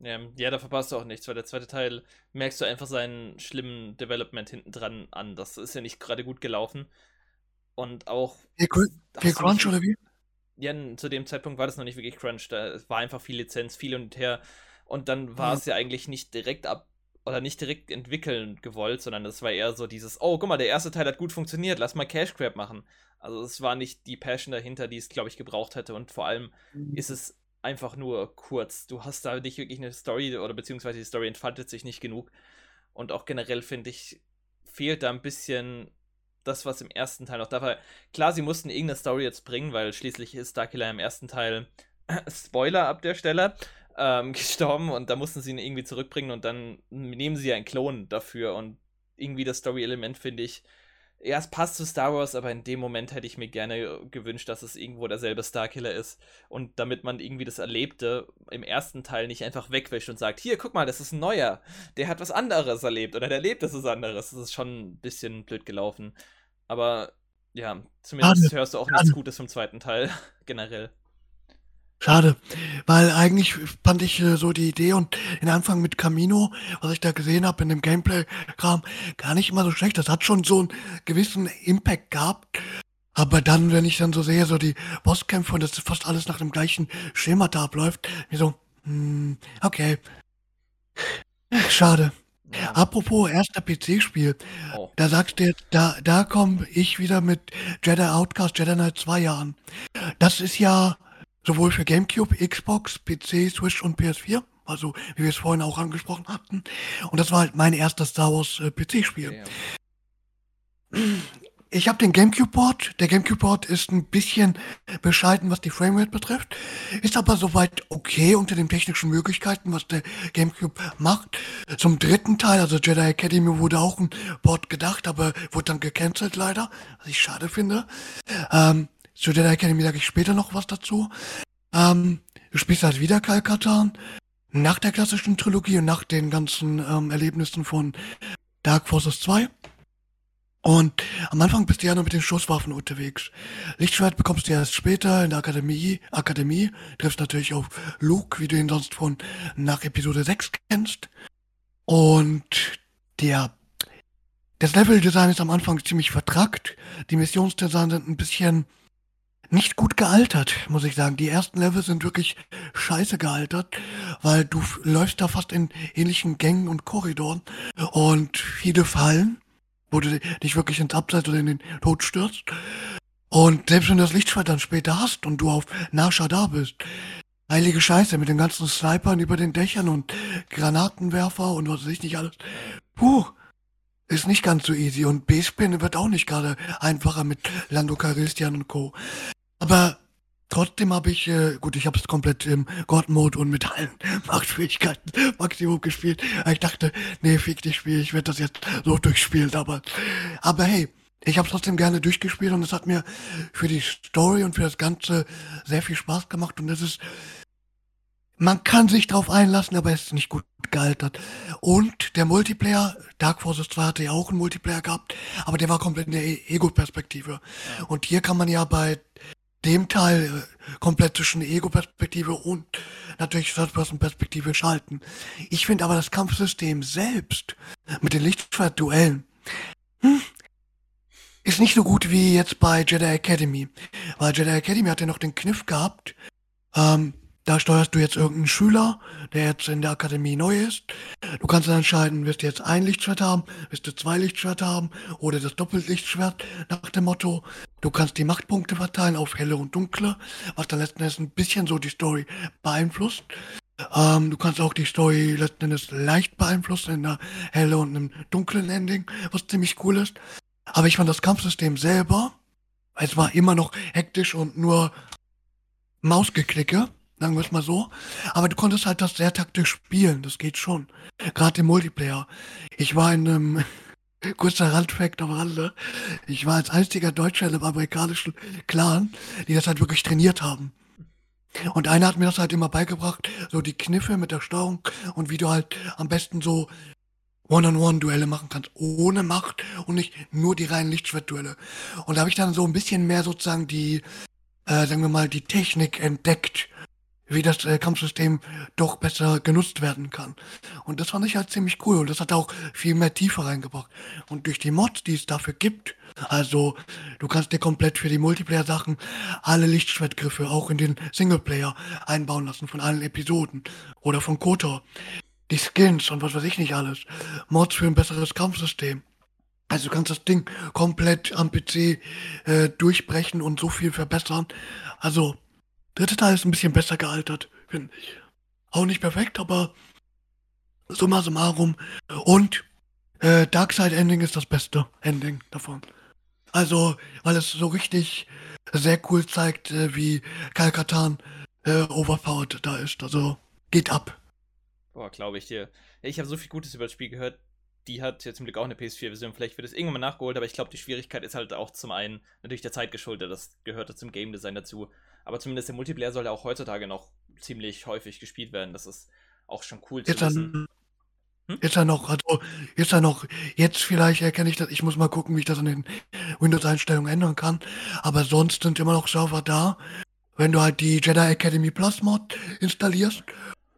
Ja, ja, da verpasst du auch nichts, weil der zweite Teil merkst du einfach seinen schlimmen Development hinten dran an. Das ist ja nicht gerade gut gelaufen. Und auch. Viel, viel Crunch oder wie? Ja, zu dem Zeitpunkt war das noch nicht wirklich Crunch. Da war einfach viel Lizenz, viel und her. Und dann war mhm. es ja eigentlich nicht direkt ab oder nicht direkt entwickeln gewollt, sondern es war eher so dieses, oh, guck mal, der erste Teil hat gut funktioniert, lass mal Cash Grab machen. Also es war nicht die Passion dahinter, die es, glaube ich, gebraucht hätte. Und vor allem mhm. ist es einfach nur kurz. Du hast da nicht wirklich eine Story oder beziehungsweise die Story entfaltet sich nicht genug. Und auch generell finde ich, fehlt da ein bisschen das, was im ersten Teil noch da war. Klar, sie mussten irgendeine Story jetzt bringen, weil schließlich ist Starkiller im ersten Teil, Spoiler ab der Stelle, ähm, gestorben und da mussten sie ihn irgendwie zurückbringen und dann nehmen sie einen Klon dafür und irgendwie das Story-Element finde ich, ja, es passt zu Star Wars, aber in dem Moment hätte ich mir gerne gewünscht, dass es irgendwo derselbe Starkiller ist. Und damit man irgendwie das Erlebte im ersten Teil nicht einfach wegwäscht und sagt, hier, guck mal, das ist ein neuer, der hat was anderes erlebt oder der erlebt das ist anderes. Das ist schon ein bisschen blöd gelaufen. Aber ja, zumindest hörst du auch nichts Gutes vom zweiten Teil, generell. Schade, weil eigentlich fand ich äh, so die Idee und den Anfang mit Camino, was ich da gesehen habe in dem Gameplay-Kram, gar nicht immer so schlecht. Das hat schon so einen gewissen Impact gehabt. Aber dann, wenn ich dann so sehe, so die Bosskämpfe und das fast alles nach dem gleichen Schema da abläuft, mir so, hm, okay. Schade. Apropos erster PC-Spiel, oh. da sagst du jetzt, da, da komme ich wieder mit Jedi Outcast Jedi Knight 2 an. Das ist ja sowohl für GameCube, Xbox, PC, Switch und PS4, also wie wir es vorhin auch angesprochen hatten. Und das war halt mein erstes Star Wars äh, PC-Spiel. Ich habe den GameCube-Port. Der GameCube-Port ist ein bisschen bescheiden, was die Framerate betrifft. Ist aber soweit okay unter den technischen Möglichkeiten, was der GameCube macht. Zum dritten Teil, also Jedi Academy, wurde auch ein Port gedacht, aber wurde dann gecancelt leider, was ich schade finde. Ähm, zu Jedi Academy sage ich später noch was dazu. Ähm, du spielst halt wieder Kalkatan. Nach der klassischen Trilogie und nach den ganzen ähm, Erlebnissen von Dark Forces 2. Und am Anfang bist du ja nur mit den Schusswaffen unterwegs. Lichtschwert bekommst du erst später in der Akademie. Akademie triffst natürlich auf Luke, wie du ihn sonst von nach Episode 6 kennst. Und der das Leveldesign ist am Anfang ziemlich vertrackt. Die Missionsdesign sind ein bisschen nicht gut gealtert, muss ich sagen. Die ersten Level sind wirklich scheiße gealtert, weil du läufst da fast in ähnlichen Gängen und Korridoren und viele Fallen wo du dich wirklich ins Abseits oder in den Tod stürzt. Und selbst wenn du das Lichtschwert dann später hast und du auf Nascha da bist, heilige Scheiße, mit den ganzen Snipern über den Dächern und Granatenwerfer und was weiß ich nicht alles. Puh, ist nicht ganz so easy. Und B-Spin wird auch nicht gerade einfacher mit Lando Calrissian und Co. Aber trotzdem habe ich, äh, gut, ich habe es komplett im God-Mode und mit allen Machtfähigkeiten Maximum gespielt. Ich dachte, nee, fick dich Spiel, ich werde das jetzt so durchspielen, aber, aber hey, ich habe trotzdem gerne durchgespielt und es hat mir für die Story und für das Ganze sehr viel Spaß gemacht und es ist, man kann sich drauf einlassen, aber es ist nicht gut gealtert. Und der Multiplayer, Dark Forces 2 hatte ja auch einen Multiplayer gehabt, aber der war komplett in der e- Ego-Perspektive. Und hier kann man ja bei dem Teil äh, komplett zwischen Ego-Perspektive und natürlich Third-Person-Perspektive schalten. Ich finde aber das Kampfsystem selbst mit den Lichtschwert-Duellen hm, ist nicht so gut wie jetzt bei Jedi Academy. Weil Jedi Academy hat ja noch den Kniff gehabt, ähm, da steuerst du jetzt irgendeinen Schüler, der jetzt in der Akademie neu ist. Du kannst dann entscheiden, wirst du jetzt ein Lichtschwert haben, wirst du zwei Lichtschwerter haben oder das Doppellichtschwert nach dem Motto. Du kannst die Machtpunkte verteilen auf helle und dunkle, was dann letzten Endes ein bisschen so die Story beeinflusst. Ähm, du kannst auch die Story letzten Endes leicht beeinflussen in einer helle und einem dunklen Ending, was ziemlich cool ist. Aber ich fand das Kampfsystem selber, es war immer noch hektisch und nur Mausgeklicke sagen wir es mal so. Aber du konntest halt das sehr taktisch spielen, das geht schon. Gerade im Multiplayer. Ich war in einem, kurzer Randfact am Rande, ich war als einziger Deutscher einem amerikanischen Clan, die das halt wirklich trainiert haben. Und einer hat mir das halt immer beigebracht, so die Kniffe mit der Steuerung und wie du halt am besten so One-on-One-Duelle machen kannst, ohne Macht und nicht nur die reinen Lichtschwertduelle. Und da habe ich dann so ein bisschen mehr sozusagen die, äh, sagen wir mal, die Technik entdeckt wie das äh, Kampfsystem doch besser genutzt werden kann. Und das fand ich halt ziemlich cool und das hat auch viel mehr Tiefe reingebracht. Und durch die Mods, die es dafür gibt, also du kannst dir komplett für die Multiplayer-Sachen alle Lichtschwertgriffe auch in den Singleplayer einbauen lassen von allen Episoden oder von KOTOR. Die Skins und was weiß ich nicht alles. Mods für ein besseres Kampfsystem. Also du kannst das Ding komplett am PC äh, durchbrechen und so viel verbessern. Also dritte Teil ist ein bisschen besser gealtert, finde ich. Auch nicht perfekt, aber summa summarum. Und äh, Darkside Ending ist das beste Ending davon. Also, weil es so richtig sehr cool zeigt, äh, wie Kalkatan äh, overpowered da ist. Also, geht ab. Boah, glaube ich dir. Ich habe so viel Gutes über das Spiel gehört. Die hat jetzt zum Glück auch eine PS4-Version. Vielleicht wird es irgendwann mal nachgeholt, aber ich glaube, die Schwierigkeit ist halt auch zum einen natürlich der Zeit geschuldet. Das gehört zum Game Design dazu. Aber zumindest der Multiplayer soll ja auch heutzutage noch ziemlich häufig gespielt werden. Das ist auch schon cool zu jetzt wissen. Hm? Ist er noch, also ist er noch, jetzt vielleicht erkenne ich das, ich muss mal gucken, wie ich das an den Windows-Einstellungen ändern kann. Aber sonst sind immer noch Server da. Wenn du halt die Jedi Academy Plus Mod installierst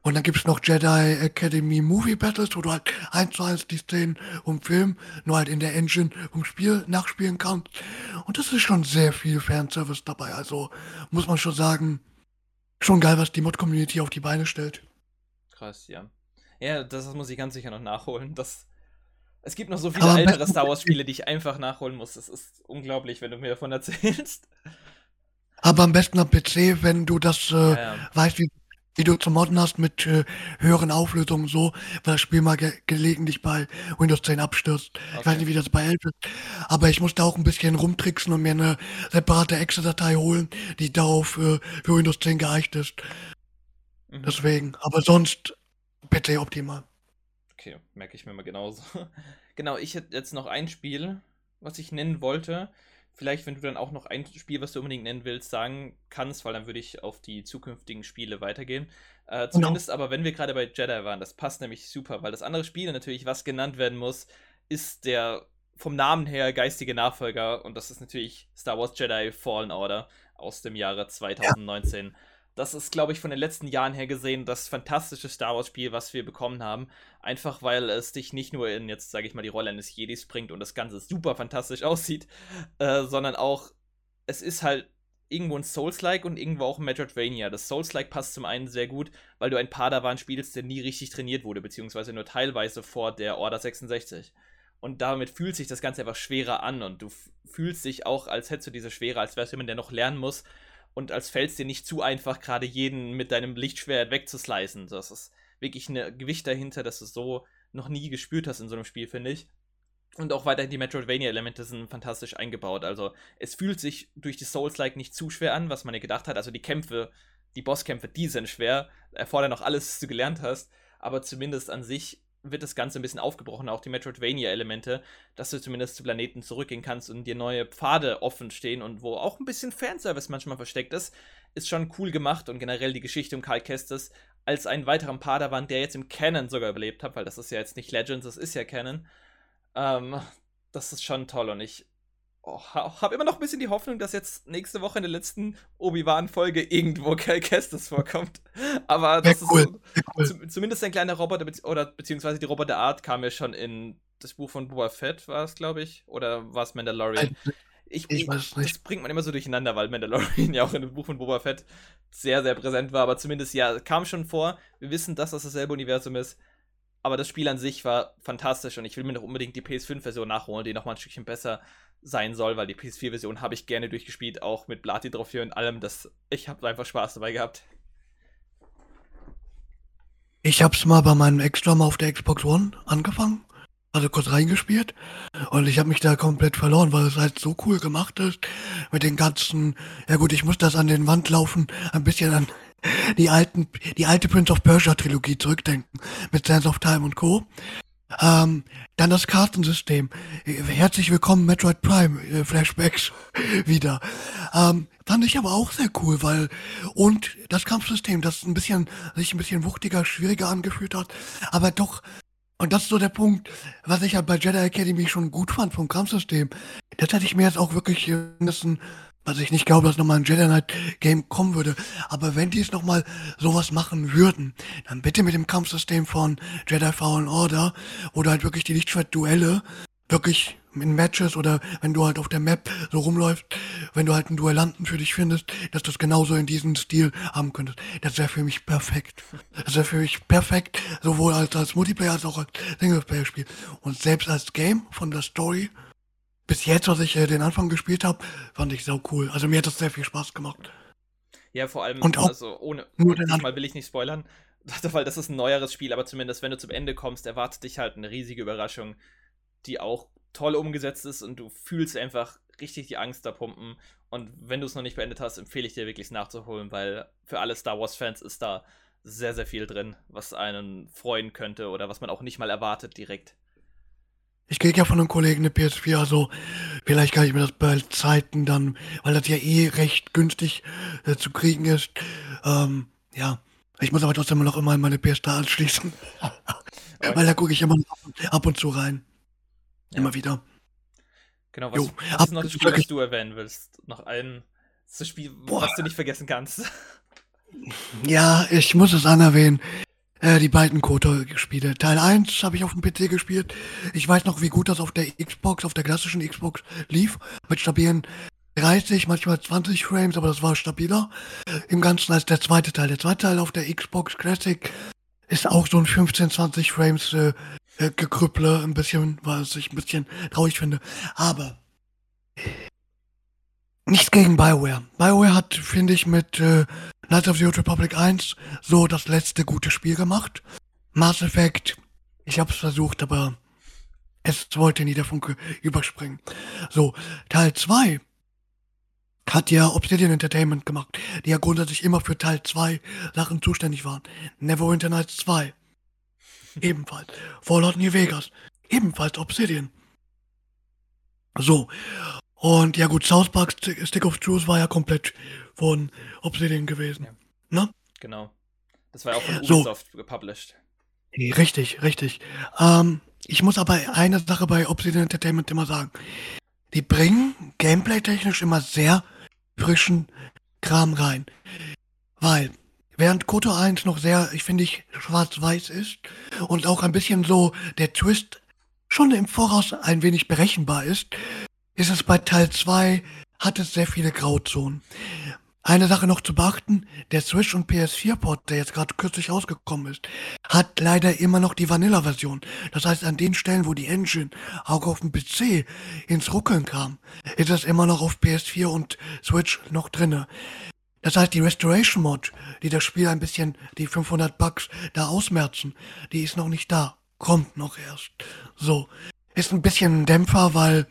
und dann gibt es noch Jedi Academy Movie Battles, wo du halt eins zu eins die Szenen vom Film nur halt in der Engine vom Spiel nachspielen kannst. Und das ist schon sehr viel Fanservice dabei. Also muss man schon sagen, schon geil, was die Mod-Community auf die Beine stellt. Krass, ja. Ja, das muss ich ganz sicher noch nachholen. Das, es gibt noch so viele ältere Star Wars-Spiele, die ich einfach nachholen muss. Das ist unglaublich, wenn du mir davon erzählst. Aber am besten am PC, wenn du das äh, ja, ja. weißt, wie die du zu modden hast mit äh, höheren Auflösungen so, weil das Spiel mal ge gelegentlich bei Windows 10 abstürzt. Okay. Ich weiß nicht, wie das bei 11 ist, aber ich musste auch ein bisschen rumtricksen und mir eine separate Exe-Datei holen, die darauf äh, für Windows 10 geeicht ist. Mhm. Deswegen, aber sonst PC optimal. Okay, merke ich mir mal genauso. genau, ich hätte jetzt noch ein Spiel, was ich nennen wollte vielleicht, wenn du dann auch noch ein Spiel, was du unbedingt nennen willst, sagen kannst, weil dann würde ich auf die zukünftigen Spiele weitergehen. Äh, genau. zumindest genau. aber, wenn wir gerade bei Jedi waren, das passt nämlich super, weil das andere Spiel natürlich, was genannt werden muss, ist der vom Namen her geistige Nachfolger und das ist natürlich Star Wars Jedi Fallen Order aus dem Jahre 2019. Ja das ist, glaube ich, von den letzten Jahren her gesehen das fantastische Star Wars-Spiel, was wir bekommen haben. Einfach weil es dich nicht nur in, jetzt sage ich mal, die Rolle eines Jedis bringt und das Ganze super fantastisch aussieht, äh, sondern auch, es ist halt irgendwo ein Souls-like und irgendwo auch ein Metroidvania. Das Souls-like passt zum einen sehr gut, weil du ein Padawan spielst, der nie richtig trainiert wurde, beziehungsweise nur teilweise vor der Order 66. Und damit fühlt sich das Ganze einfach schwerer an und du fühlst dich auch, als hättest du diese Schwere, als wärst du jemand, der noch lernen muss und als fällt es dir nicht zu einfach, gerade jeden mit deinem Lichtschwert wegzuslicen. Das ist wirklich ein Gewicht dahinter, das du so noch nie gespürt hast in so einem Spiel, finde ich. Und auch weiterhin die Metroidvania-Elemente sind fantastisch eingebaut. Also es fühlt sich durch die Souls-like nicht zu schwer an, was man ja gedacht hat. Also die Kämpfe, die Bosskämpfe, die sind schwer, erfordern noch alles, was du gelernt hast. Aber zumindest an sich wird das Ganze ein bisschen aufgebrochen, auch die Metroidvania-Elemente, dass du zumindest zu Planeten zurückgehen kannst und dir neue Pfade offen stehen und wo auch ein bisschen Fanservice manchmal versteckt ist, ist schon cool gemacht und generell die Geschichte um Karl Kestis als einen weiteren Padawan, der jetzt im Canon sogar überlebt hat, weil das ist ja jetzt nicht Legends, das ist ja Canon. Ähm, das ist schon toll und ich oh, habe immer noch ein bisschen die Hoffnung, dass jetzt nächste Woche in der letzten Obi-Wan-Folge irgendwo Cal Kestis vorkommt. Aber das ja, cool. ist cool. zumindest ein kleiner Roboter, be oder beziehungsweise die Roboterart kam ja schon in das Buch von Boba Fett, war es, glaube ich. Oder war es Mandalorian? Ich, ich, weiß nicht. Das bringt man immer so durcheinander, weil Mandalorian ja auch in dem Buch von Boba Fett sehr, sehr präsent war. Aber zumindest, ja, kam schon vor. Wir wissen, dass das dasselbe Universum ist. Aber das Spiel an sich war fantastisch und ich will mir noch unbedingt die PS5-Version nachholen, die nochmal ein Stückchen besser sein soll, weil die PS4-Version habe ich gerne durchgespielt, auch mit Blati drauf hier und allem. Das, ich habe einfach Spaß dabei gehabt. Ich habe es mal bei meinem Extra auf der Xbox One angefangen, also kurz reingespielt und ich habe mich da komplett verloren, weil es halt so cool gemacht ist mit den ganzen, ja gut, ich muss das an den Wand laufen, ein bisschen an die alten, die alte Prince of Persia Trilogie zurückdenken mit Sands of Time und Co. Ähm, dann das Kartensystem. Herzlich willkommen Metroid Prime äh, Flashbacks wieder. Ähm, fand ich aber auch sehr cool, weil und das Kampfsystem, das ein bisschen sich ein bisschen wuchtiger, schwieriger angefühlt hat, aber doch und das ist so der Punkt, was ich halt bei Jedi Academy schon gut fand vom Kampfsystem. Das hätte ich mir jetzt auch wirklich müssen was ich nicht glaube, dass nochmal ein Jedi Knight Game kommen würde. Aber wenn die es nochmal sowas machen würden, dann bitte mit dem Kampfsystem von Jedi Fallen Order oder halt wirklich die Lichtschwert-Duelle wirklich in Matches oder wenn du halt auf der Map so rumläufst, wenn du halt einen Duellanten für dich findest, dass du es genauso in diesem Stil haben könntest. Das wäre für mich perfekt. Das wäre für mich perfekt, sowohl als, als Multiplayer als auch als Singleplayer-Spiel. Und selbst als Game von der Story bis jetzt, was ich äh, den Anfang gespielt habe, fand ich sau cool. Also mir hat das sehr viel Spaß gemacht. Ja, vor allem, und auch also ohne, nur diesmal will ich nicht spoilern, weil das ist ein neueres Spiel, aber zumindest wenn du zum Ende kommst, erwartet dich halt eine riesige Überraschung, die auch toll umgesetzt ist und du fühlst einfach richtig die Angst da pumpen. Und wenn du es noch nicht beendet hast, empfehle ich dir wirklich es nachzuholen, weil für alle Star Wars-Fans ist da sehr, sehr viel drin, was einen freuen könnte oder was man auch nicht mal erwartet direkt. Ich krieg ja von einem Kollegen eine PS4, also vielleicht kann ich mir das bei Zeiten dann, weil das ja eh recht günstig äh, zu kriegen ist. Ähm, ja, ich muss aber trotzdem noch immer meine PS3 anschließen. weil da gucke ich immer ab und zu rein. Ja. Immer wieder. Genau, was, jo, was ist noch das Spiel, was du erwähnen willst? Noch ein das Spiel, Boah. was du nicht vergessen kannst. Ja, ich muss es anerwähnen. Äh, die beiden Kotor-Spiele. Teil 1 habe ich auf dem PC gespielt. Ich weiß noch, wie gut das auf der Xbox, auf der klassischen Xbox lief. Mit stabilen 30, manchmal 20 Frames, aber das war stabiler. Im Ganzen als der zweite Teil. Der zweite Teil auf der Xbox Classic ist auch so ein 15, 20 Frames äh, äh, Gekrüpple, ein bisschen, was ich ein bisschen traurig finde. Aber Nichts gegen Bioware. Bioware hat, finde ich, mit äh, Knights of the Old Republic 1 so das letzte gute Spiel gemacht. Mass Effect, ich hab's versucht, aber es wollte nie der Funke überspringen. So, Teil 2 hat ja Obsidian Entertainment gemacht, die ja grundsätzlich immer für Teil 2 Sachen zuständig waren. Neverwinter Nights 2. Ebenfalls. Fallout New Vegas. Ebenfalls Obsidian. So. Und ja gut, South Park Stick of Truth war ja komplett von Obsidian gewesen. Ja. Ne? Genau. Das war ja auch von Ubisoft so. gepublished. Richtig, richtig. Ähm, ich muss aber eine Sache bei Obsidian Entertainment immer sagen. Die bringen gameplay-technisch immer sehr frischen Kram rein. Weil, während Koto 1 noch sehr, ich finde ich, schwarz-weiß ist und auch ein bisschen so der Twist schon im Voraus ein wenig berechenbar ist, ist es bei Teil 2, hat es sehr viele Grauzonen. Eine Sache noch zu beachten, der Switch und PS4-Port, der jetzt gerade kürzlich rausgekommen ist, hat leider immer noch die Vanilla-Version. Das heißt, an den Stellen, wo die Engine auch auf dem PC ins Ruckeln kam, ist es immer noch auf PS4 und Switch noch drinne. Das heißt, die Restoration Mod, die das Spiel ein bisschen, die 500 Bugs da ausmerzen, die ist noch nicht da. Kommt noch erst. So. ist ein bisschen ein Dämpfer, weil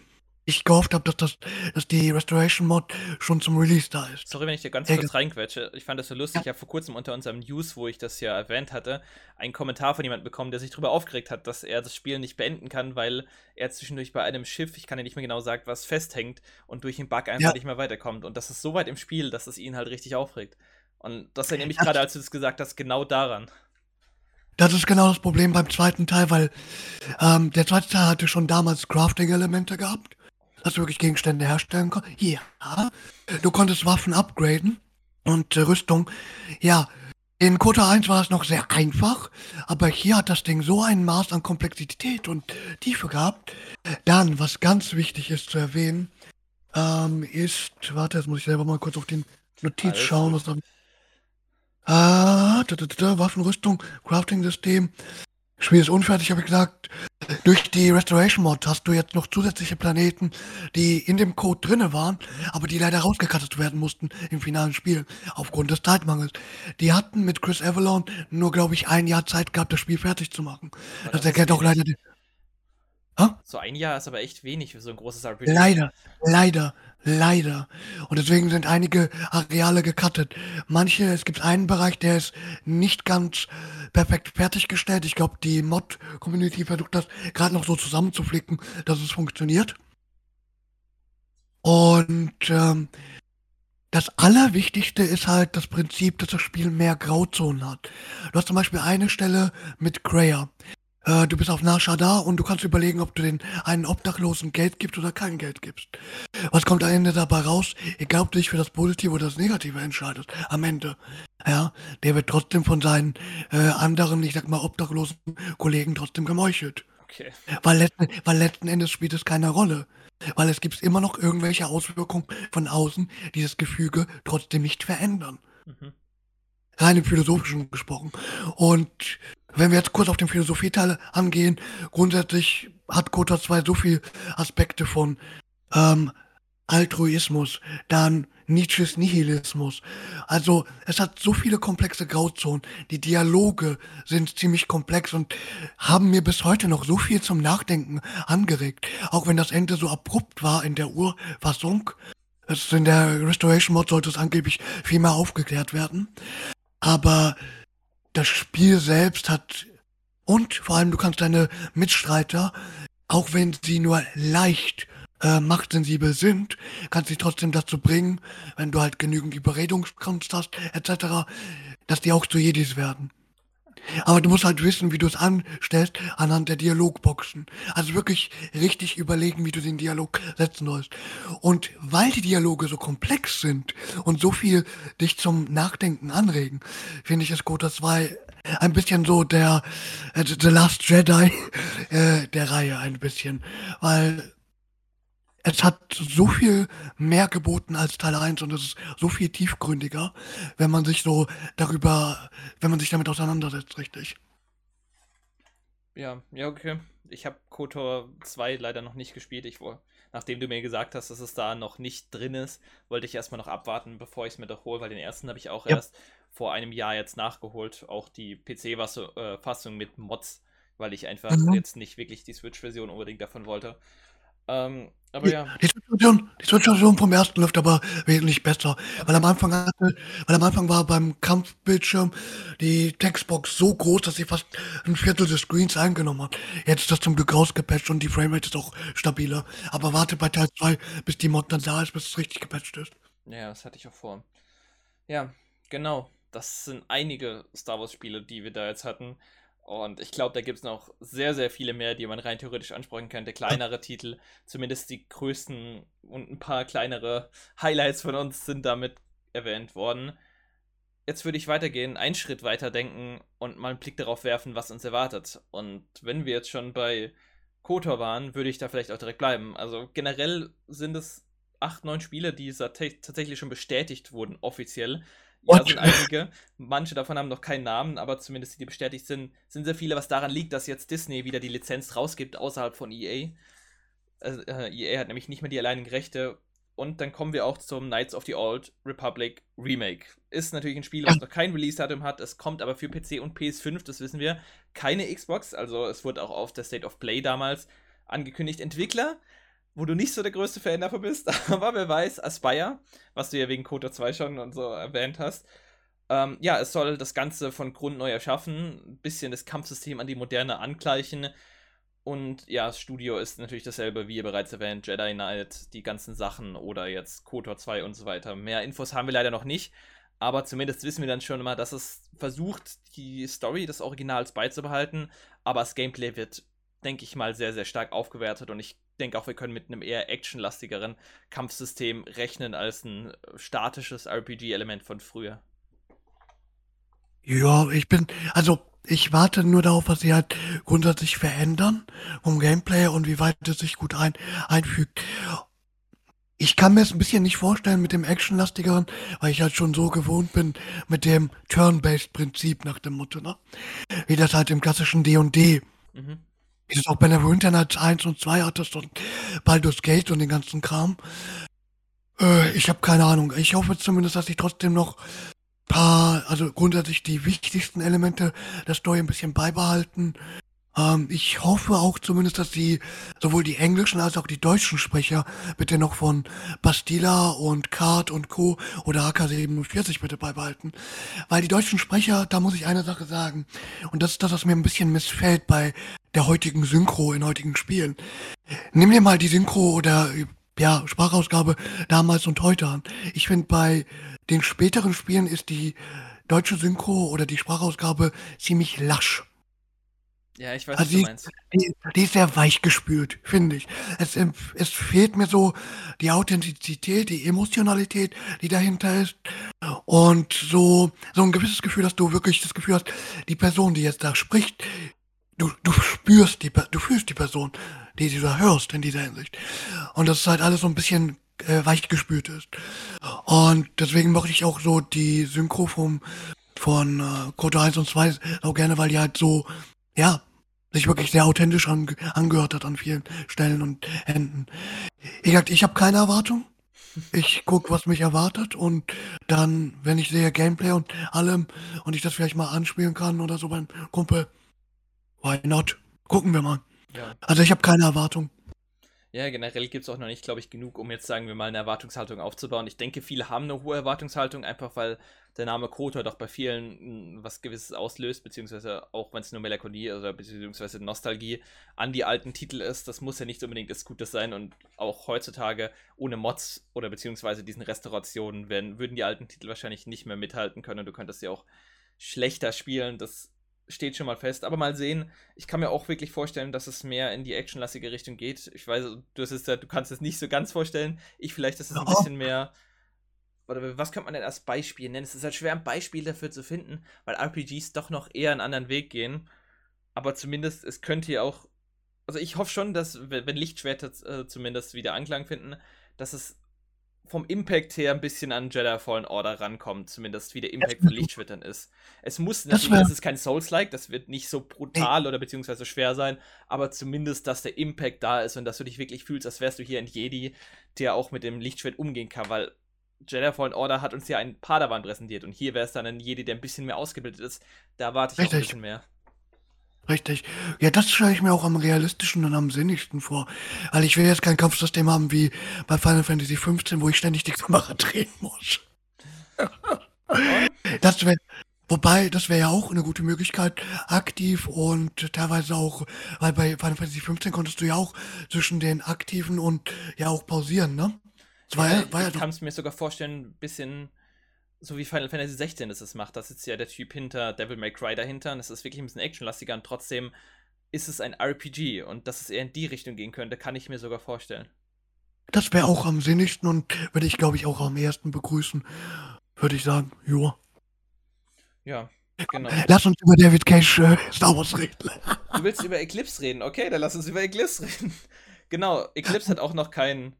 ich gehofft habe, dass, das, dass die Restoration Mod schon zum Release da ist. Sorry, wenn ich dir ganz kurz reinquetsche. Ich fand das so lustig. Ja. Ich habe vor kurzem unter unserem News, wo ich das ja erwähnt hatte, einen Kommentar von jemandem bekommen, der sich darüber aufgeregt hat, dass er das Spiel nicht beenden kann, weil er zwischendurch bei einem Schiff, ich kann ja nicht mehr genau sagen, was festhängt und durch den Bug einfach ja. nicht mehr weiterkommt. Und das ist so weit im Spiel, dass es ihn halt richtig aufregt. Und das erinnert mich gerade, als du das gesagt hast, genau daran. Das ist genau das Problem beim zweiten Teil, weil ähm, der zweite Teil hatte schon damals Crafting-Elemente gehabt dass du wirklich Gegenstände herstellen konntest. Ja, du konntest Waffen upgraden und äh, Rüstung. Ja, in Kota 1 war es noch sehr einfach, aber hier hat das Ding so ein Maß an Komplexität und Tiefe gehabt. Dann, was ganz wichtig ist zu erwähnen, ähm, ist, warte, jetzt muss ich selber mal kurz auf den Notiz Alles schauen, was da. Ah, da, da, da, Waffenrüstung, Crafting-System. Spiel ist unfertig, habe ich gesagt. Durch die Restoration Mod hast du jetzt noch zusätzliche Planeten, die in dem Code drinne waren, aber die leider rausgekattet werden mussten im finalen Spiel aufgrund des Zeitmangels. Die hatten mit Chris Avalon nur, glaube ich, ein Jahr Zeit gehabt, das Spiel fertig zu machen. Das, das erkennt auch leider. Die Ha? So ein Jahr ist aber echt wenig für so ein großes RPG. Leider, leider, leider. Und deswegen sind einige Areale gecuttet. Manche, es gibt einen Bereich, der ist nicht ganz perfekt fertiggestellt. Ich glaube, die Mod-Community versucht das gerade noch so zusammenzuflicken, dass es funktioniert. Und ähm, das Allerwichtigste ist halt das Prinzip, dass das Spiel mehr Grauzonen hat. Du hast zum Beispiel eine Stelle mit Greyer. Äh, du bist auf Nasha da und du kannst überlegen, ob du den einen Obdachlosen Geld gibst oder kein Geld gibst. Was kommt am Ende dabei raus? Egal, ob du dich für das Positive oder das Negative entscheidest, am Ende. Ja, der wird trotzdem von seinen äh, anderen, ich sag mal, obdachlosen Kollegen trotzdem gemeuchelt. Okay. Weil letzten, weil letzten Endes spielt es keine Rolle. Weil es gibt immer noch irgendwelche Auswirkungen von außen, die das Gefüge trotzdem nicht verändern. Mhm. Rein im Philosophischen gesprochen. Und wenn wir jetzt kurz auf den Philosophieteil angehen, grundsätzlich hat Kota 2 so viele Aspekte von ähm, Altruismus, dann Nietzsches Nihilismus. Also es hat so viele komplexe Grauzonen. Die Dialoge sind ziemlich komplex und haben mir bis heute noch so viel zum Nachdenken angeregt. Auch wenn das Ende so abrupt war in der Urfassung. Es in der Restoration Mod sollte es angeblich viel mehr aufgeklärt werden. Aber das Spiel selbst hat und vor allem du kannst deine Mitstreiter, auch wenn sie nur leicht äh, machtsensibel sind, kannst sie trotzdem dazu bringen, wenn du halt genügend Überredungskunst hast, etc., dass die auch zu Jedis werden. Aber du musst halt wissen, wie du es anstellst anhand der Dialogboxen. Also wirklich richtig überlegen, wie du den Dialog setzen sollst. Und weil die Dialoge so komplex sind und so viel dich zum Nachdenken anregen, finde ich es gut, dass zwei ein bisschen so der äh, The Last Jedi äh, der Reihe ein bisschen, weil es hat so viel mehr geboten als Teil 1 und es ist so viel tiefgründiger, wenn man sich so darüber, wenn man sich damit auseinandersetzt, richtig. Ja, ja, okay. Ich habe KOTOR 2 leider noch nicht gespielt. Ich war, nachdem du mir gesagt hast, dass es da noch nicht drin ist, wollte ich erstmal noch abwarten, bevor ich es mir doch hole, weil den ersten habe ich auch ja. erst vor einem Jahr jetzt nachgeholt. Auch die PC-Fassung mit Mods, weil ich einfach mhm. jetzt nicht wirklich die Switch-Version unbedingt davon wollte. Ähm, aber ja. Die Switch-Version, die Switch-Version vom ersten läuft aber wesentlich besser. Weil am Anfang hatte, weil am Anfang war beim Kampfbildschirm die Textbox so groß, dass sie fast ein Viertel des Screens eingenommen hat. Jetzt ist das zum Glück rausgepatcht und die Framerate ist auch stabiler. Aber warte bei Teil 2, bis die Mod dann da ist, bis es richtig gepatcht ist. Ja, das hatte ich auch vor. Ja, genau. Das sind einige Star Wars-Spiele, die wir da jetzt hatten. Und ich glaube, da gibt es noch sehr, sehr viele mehr, die man rein theoretisch ansprechen könnte. Kleinere Titel, zumindest die größten und ein paar kleinere Highlights von uns sind damit erwähnt worden. Jetzt würde ich weitergehen, einen Schritt weiter denken und mal einen Blick darauf werfen, was uns erwartet. Und wenn wir jetzt schon bei KOTOR waren, würde ich da vielleicht auch direkt bleiben. Also generell sind es acht, neun Spiele, die tatsächlich schon bestätigt wurden, offiziell. Ja, sind einige. Manche davon haben noch keinen Namen, aber zumindest die, die bestätigt sind, sind sehr viele, was daran liegt, dass jetzt Disney wieder die Lizenz rausgibt außerhalb von EA. Also, äh, EA hat nämlich nicht mehr die alleinigen Rechte. Und dann kommen wir auch zum Knights of the Old Republic Remake. Ist natürlich ein Spiel, was noch kein Release-Datum hat. Es kommt aber für PC und PS5, das wissen wir. Keine Xbox, also es wurde auch auf der State of Play damals angekündigt. Entwickler, wo du nicht so der größte Fan davon bist, aber wer weiß, Aspire, was du ja wegen Kotor 2 schon und so erwähnt hast. Ähm, ja, es soll das Ganze von Grund neu erschaffen, ein bisschen das Kampfsystem an die Moderne angleichen. Und ja, das Studio ist natürlich dasselbe, wie ihr bereits erwähnt, Jedi Knight, die ganzen Sachen oder jetzt KOTOR 2 und so weiter. Mehr Infos haben wir leider noch nicht, aber zumindest wissen wir dann schon mal, dass es versucht, die Story des Originals beizubehalten, aber das Gameplay wird, denke ich mal, sehr, sehr stark aufgewertet und ich denke auch, wir können mit einem eher actionlastigeren Kampfsystem rechnen als ein statisches RPG-Element von früher. Ja, ich bin, also ich warte nur darauf, was sie halt grundsätzlich verändern vom Gameplay und wie weit es sich gut ein, einfügt. Ich kann mir es ein bisschen nicht vorstellen mit dem Actionlastigeren, weil ich halt schon so gewohnt bin mit dem Turn-Based-Prinzip nach dem Motto, ne? Wie das halt im klassischen D&D. Mhm. Wie das auch bei Neverwinter Nights 1 und 2 hattest und Baldur's Gate und den ganzen Kram. Äh, ich habe keine Ahnung. Ich hoffe zumindest, dass ich trotzdem noch paar, also grundsätzlich die wichtigsten Elemente der Story ein bisschen beibehalten. Ähm, ich hoffe auch zumindest, dass die sowohl die englischen als auch die deutschen Sprecher bitte noch von Bastila und Kart und Co. oder AK47 bitte beibehalten. Weil die deutschen Sprecher, da muss ich eine Sache sagen. Und das ist das, was mir ein bisschen missfällt bei der heutigen Synchro in heutigen Spielen. Nimm dir mal die Synchro oder ja, Sprachausgabe damals und heute an. Ich finde bei den späteren Spielen ist die deutsche Synchro oder die Sprachausgabe ziemlich lasch. Ja, ich weiß, also was du meinst. Die, die, ist sehr weich gespült, finde ich. Es, es fehlt mir so die Authentizität, die Emotionalität, die dahinter ist. Und so, so ein gewisses Gefühl, dass du wirklich das Gefühl hast, die Person, die jetzt da spricht, du, du spürst die, du fühlst die Person, die du da hörst in dieser Hinsicht. Und das ist halt alles so ein bisschen äh, weich gespült ist. Und deswegen mochte ich auch so die Synchro vom, von äh, Koto 1 und 2 auch gerne, weil die halt so, ja, sich wirklich sehr authentisch ange angehört hat an vielen Stellen und Enden. Ich, ich habe keine Erwartung. Ich guck, was mich erwartet und dann, wenn ich sehe Gameplay und allem und ich das vielleicht mal anspielen kann oder so beim Kumpel, why not? Gucken wir mal. Ja. Also ich habe keine Erwartung. Ja, generell gibt es auch noch nicht, glaube ich, genug, um jetzt, sagen wir mal, eine Erwartungshaltung aufzubauen. Ich denke, viele haben eine hohe Erwartungshaltung, einfach weil der Name Kotor doch bei vielen hm, was Gewisses auslöst, beziehungsweise auch wenn es nur Melancholie oder beziehungsweise Nostalgie an die alten Titel ist, das muss ja nicht unbedingt das Gute sein und auch heutzutage ohne Mods oder beziehungsweise diesen Restaurationen werden, würden die alten Titel wahrscheinlich nicht mehr mithalten können. Du könntest ja auch schlechter spielen. Das steht schon mal fest. Aber mal sehen, ich kann mir auch wirklich vorstellen, dass es mehr in die actionlastige Richtung geht. Ich weiß, du, es, du kannst es nicht so ganz vorstellen. Ich vielleicht, dass es ein bisschen mehr. Oder was könnte man denn als Beispiel nennen? Es ist halt schwer, ein Beispiel dafür zu finden, weil RPGs doch noch eher einen anderen Weg gehen. Aber zumindest, es könnte ja auch. Also ich hoffe schon, dass, wenn Lichtschwerter äh, zumindest wieder Anklang finden, dass es vom Impact her ein bisschen an Jedi Fallen Order rankommt, zumindest wie der Impact von Lichtschwittern ist. Es muss natürlich, das, das ist kein Souls-like, das wird nicht so brutal nee. oder beziehungsweise schwer sein, aber zumindest, dass der Impact da ist und dass du dich wirklich fühlst, als wärst du hier ein Jedi, der auch mit dem Lichtschwert umgehen kann, weil Jedi Fallen Order hat uns ja einen Padawan präsentiert und hier wäre es dann ein Jedi, der ein bisschen mehr ausgebildet ist. Da warte ich Richtig. auch ein bisschen mehr. Richtig. Ja, das stelle ich mir auch am realistischen und am sinnigsten vor. Weil ich will jetzt kein Kampfsystem haben wie bei Final Fantasy XV, wo ich ständig die Kamera drehen muss. das wäre, wobei, das wäre ja auch eine gute Möglichkeit, aktiv und teilweise auch, weil bei Final Fantasy XV konntest du ja auch zwischen den aktiven und ja auch pausieren, ne? Das war ja, war ja ich kann es mir sogar vorstellen, ein bisschen so wie Final Fantasy 16 das es macht. Da sitzt ja der Typ hinter Devil May Cry dahinter und es ist wirklich ein bisschen actionlastiger und trotzdem ist es ein RPG und dass es eher in die Richtung gehen könnte, kann ich mir sogar vorstellen. Das wäre auch am sinnigsten und würde ich, glaube ich, auch am ersten begrüßen. Würde ich sagen, joa. Ja, genau. Lass uns über David Cage äh, Star Wars reden. Du willst über Eclipse reden? Okay, dann lass uns über Eclipse reden. genau, Eclipse hat auch noch keinen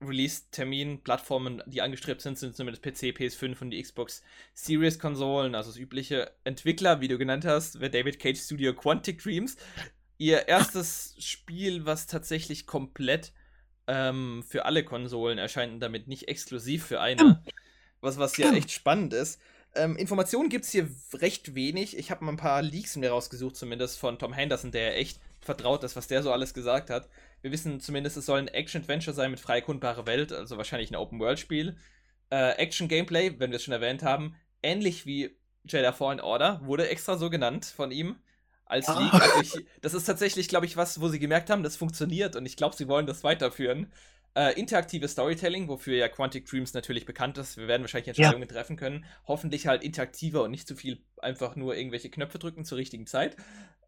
Release-Termin, Plattformen, die angestrebt sind, sind zumindest PC, PS5 und die Xbox Series-Konsolen, also das übliche Entwickler, wie du genannt hast, wäre David Cage Studio Quantic Dreams. Ihr erstes Spiel, was tatsächlich komplett ähm, für alle Konsolen erscheint und damit nicht exklusiv für eine. Was, was ja echt spannend ist. Ähm, Informationen gibt es hier recht wenig. Ich habe mal ein paar Leaks mir rausgesucht, zumindest von Tom Henderson, der echt vertraut ist, was der so alles gesagt hat. Wir wissen zumindest, es soll ein Action-Adventure sein mit frei erkundbarer Welt, also wahrscheinlich ein Open-World-Spiel. Äh, Action-Gameplay, wenn wir es schon erwähnt haben, ähnlich wie Jedi Fallen Order, wurde extra so genannt von ihm als Ah. Leak. Also ich, das ist tatsächlich, glaube ich, was, wo sie gemerkt haben, das funktioniert und ich glaube, sie wollen das weiterführen. Äh, interaktives Storytelling, wofür ja Quantic Dreams natürlich bekannt ist. Wir werden wahrscheinlich Entscheidungen treffen können. Hoffentlich halt interaktiver und nicht zu viel einfach nur irgendwelche Knöpfe drücken zur richtigen Zeit.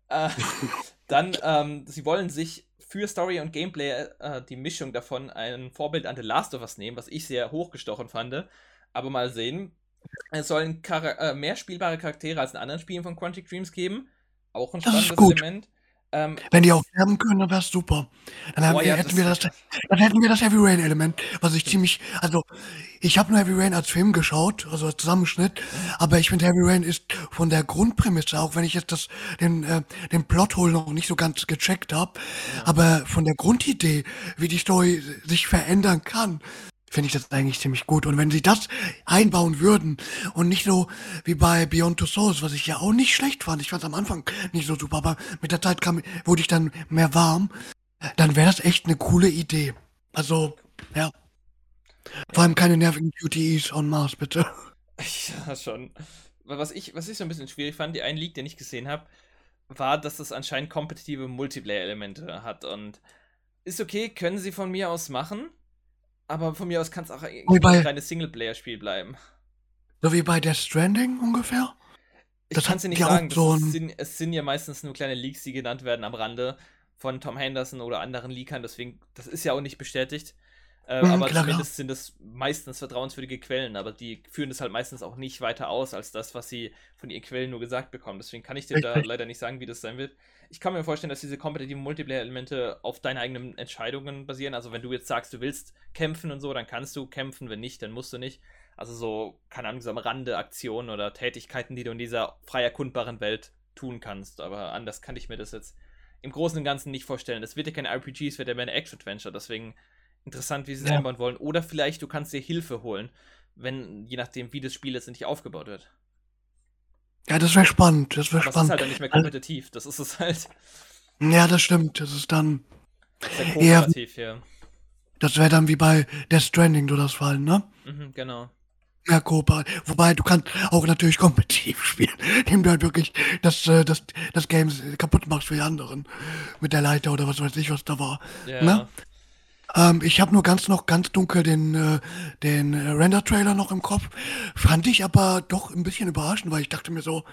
Äh, dann, ähm, sie wollen sich für Story und Gameplay äh, die Mischung davon ein Vorbild an The Last of Us nehmen, was ich sehr hochgestochen fand. Aber mal sehen. Es sollen Chara äh, mehr spielbare Charaktere als in anderen Spielen von Quantic Dreams geben. Auch ein spannendes. Element. Ähm, Wenn die auch sterben können, dann wäre es super. Dann, Boah, wir, ja, hätten das- wir das, dann hätten wir das Heavy Rain Element, was ich ziemlich, also ich habe nur Heavy Rain als Film geschaut, also als Zusammenschnitt, aber ich finde Heavy Rain ist von der Grundprämisse, auch wenn ich jetzt das, den, äh, den Plothole noch nicht so ganz gecheckt habe, aber von der Grundidee, wie die Story sich verändern kann, finde ich das eigentlich ziemlich gut. Und wenn sie das einbauen würden und nicht so wie bei Beyond Two Souls, was ich ja auch nicht schlecht fand, ich fand es am Anfang nicht so super, aber mit der Zeit kam, wurde ich dann mehr warm, dann wäre das echt eine coole Idee. Also, ja. Vor allem keine nervigen QTEs on Mars, bitte. Ja, schon. Was ich, was ich so ein bisschen schwierig fand, die einen Leak, den ich gesehen habe, war, dass es anscheinend kompetitive Multiplayer-Elemente hat. Und ist okay, können sie von mir aus machen, aber von mir aus kann es auch ein reines Singleplayer-Spiel bleiben. So wie bei Death Stranding ungefähr. Ich Das kann es dir nicht sagen. So ein- sind, es sind ja meistens nur kleine Leaks, die genannt werden am Rande von Tom Henderson oder anderen Leakern. Deswegen, das ist ja auch nicht bestätigt. Äh, Mhm, aber klar, zumindest sind es meistens vertrauenswürdige Quellen, aber die führen es halt meistens auch nicht weiter aus als das, was sie von ihren Quellen nur gesagt bekommen. Deswegen kann ich dir da Richtig. leider nicht sagen, wie das sein wird. Ich kann mir vorstellen, dass diese kompetitiven Multiplayer-Elemente auf deine eigenen Entscheidungen basieren. Also wenn du jetzt sagst, du willst kämpfen und so, dann kannst du kämpfen. Wenn nicht, dann musst du nicht. Also so, keine Ahnung, so am Rande Aktionen oder Tätigkeiten, die du in dieser frei erkundbaren Welt tun kannst. Aber anders kann ich mir das jetzt im Großen und Ganzen nicht vorstellen. Das wird ja kein RPG, es wird ja mehr ein Action-Adventure. Deswegen interessant, wie sie es Ja. einbauen wollen. Oder vielleicht du kannst dir Hilfe holen, wenn, je nachdem, wie das Spiel letztendlich aufgebaut wird. Ja, das wäre spannend. Das wäre Aber es ist spannend. halt dann nicht mehr kompetitiv. Das ist es halt. Ja, das stimmt. Das ist dann, Sehr Ja. kooperativ hier. das wäre dann wie bei Death Stranding, du das Fall, ne? Mhm, genau. Ja, kooperativ. Wobei, du kannst auch natürlich kompetitiv spielen, indem du halt wirklich das, äh, das, das Game kaputt machst für die anderen. Mit der Leiter oder was weiß ich, was da war. Ja. Ne? Ähm, ich habe nur ganz noch ganz dunkel den, äh, den äh, Render-Trailer noch im Kopf. Fand ich aber doch ein bisschen überraschend, weil ich dachte mir so,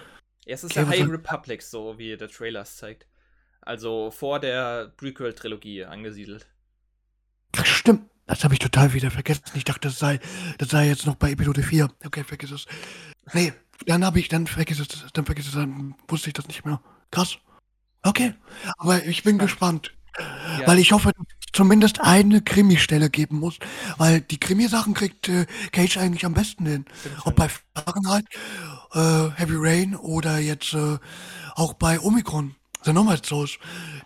Ja, es ist Okay, ja High Republic, so wie der Trailer es zeigt. Also vor der Prequel-Trilogie angesiedelt. ach, stimmt, das habe ich total wieder vergessen. Ich dachte, das sei, das sei jetzt noch bei Episode 4. Okay, vergiss es. Nee, dann habe ich, dann vergiss es, dann vergiss es, dann wusste ich das nicht mehr. Krass. Okay, aber ich bin Spannend. gespannt. Ja, Weil ich hoffe, dass es zumindest eine Krimi-Stelle geben muss. Weil die Krimi-Sachen kriegt äh, Cage eigentlich am besten hin. Ob bei Fahrenheit, äh, Heavy Rain oder jetzt äh, auch bei Omikron. The Nomad Souls.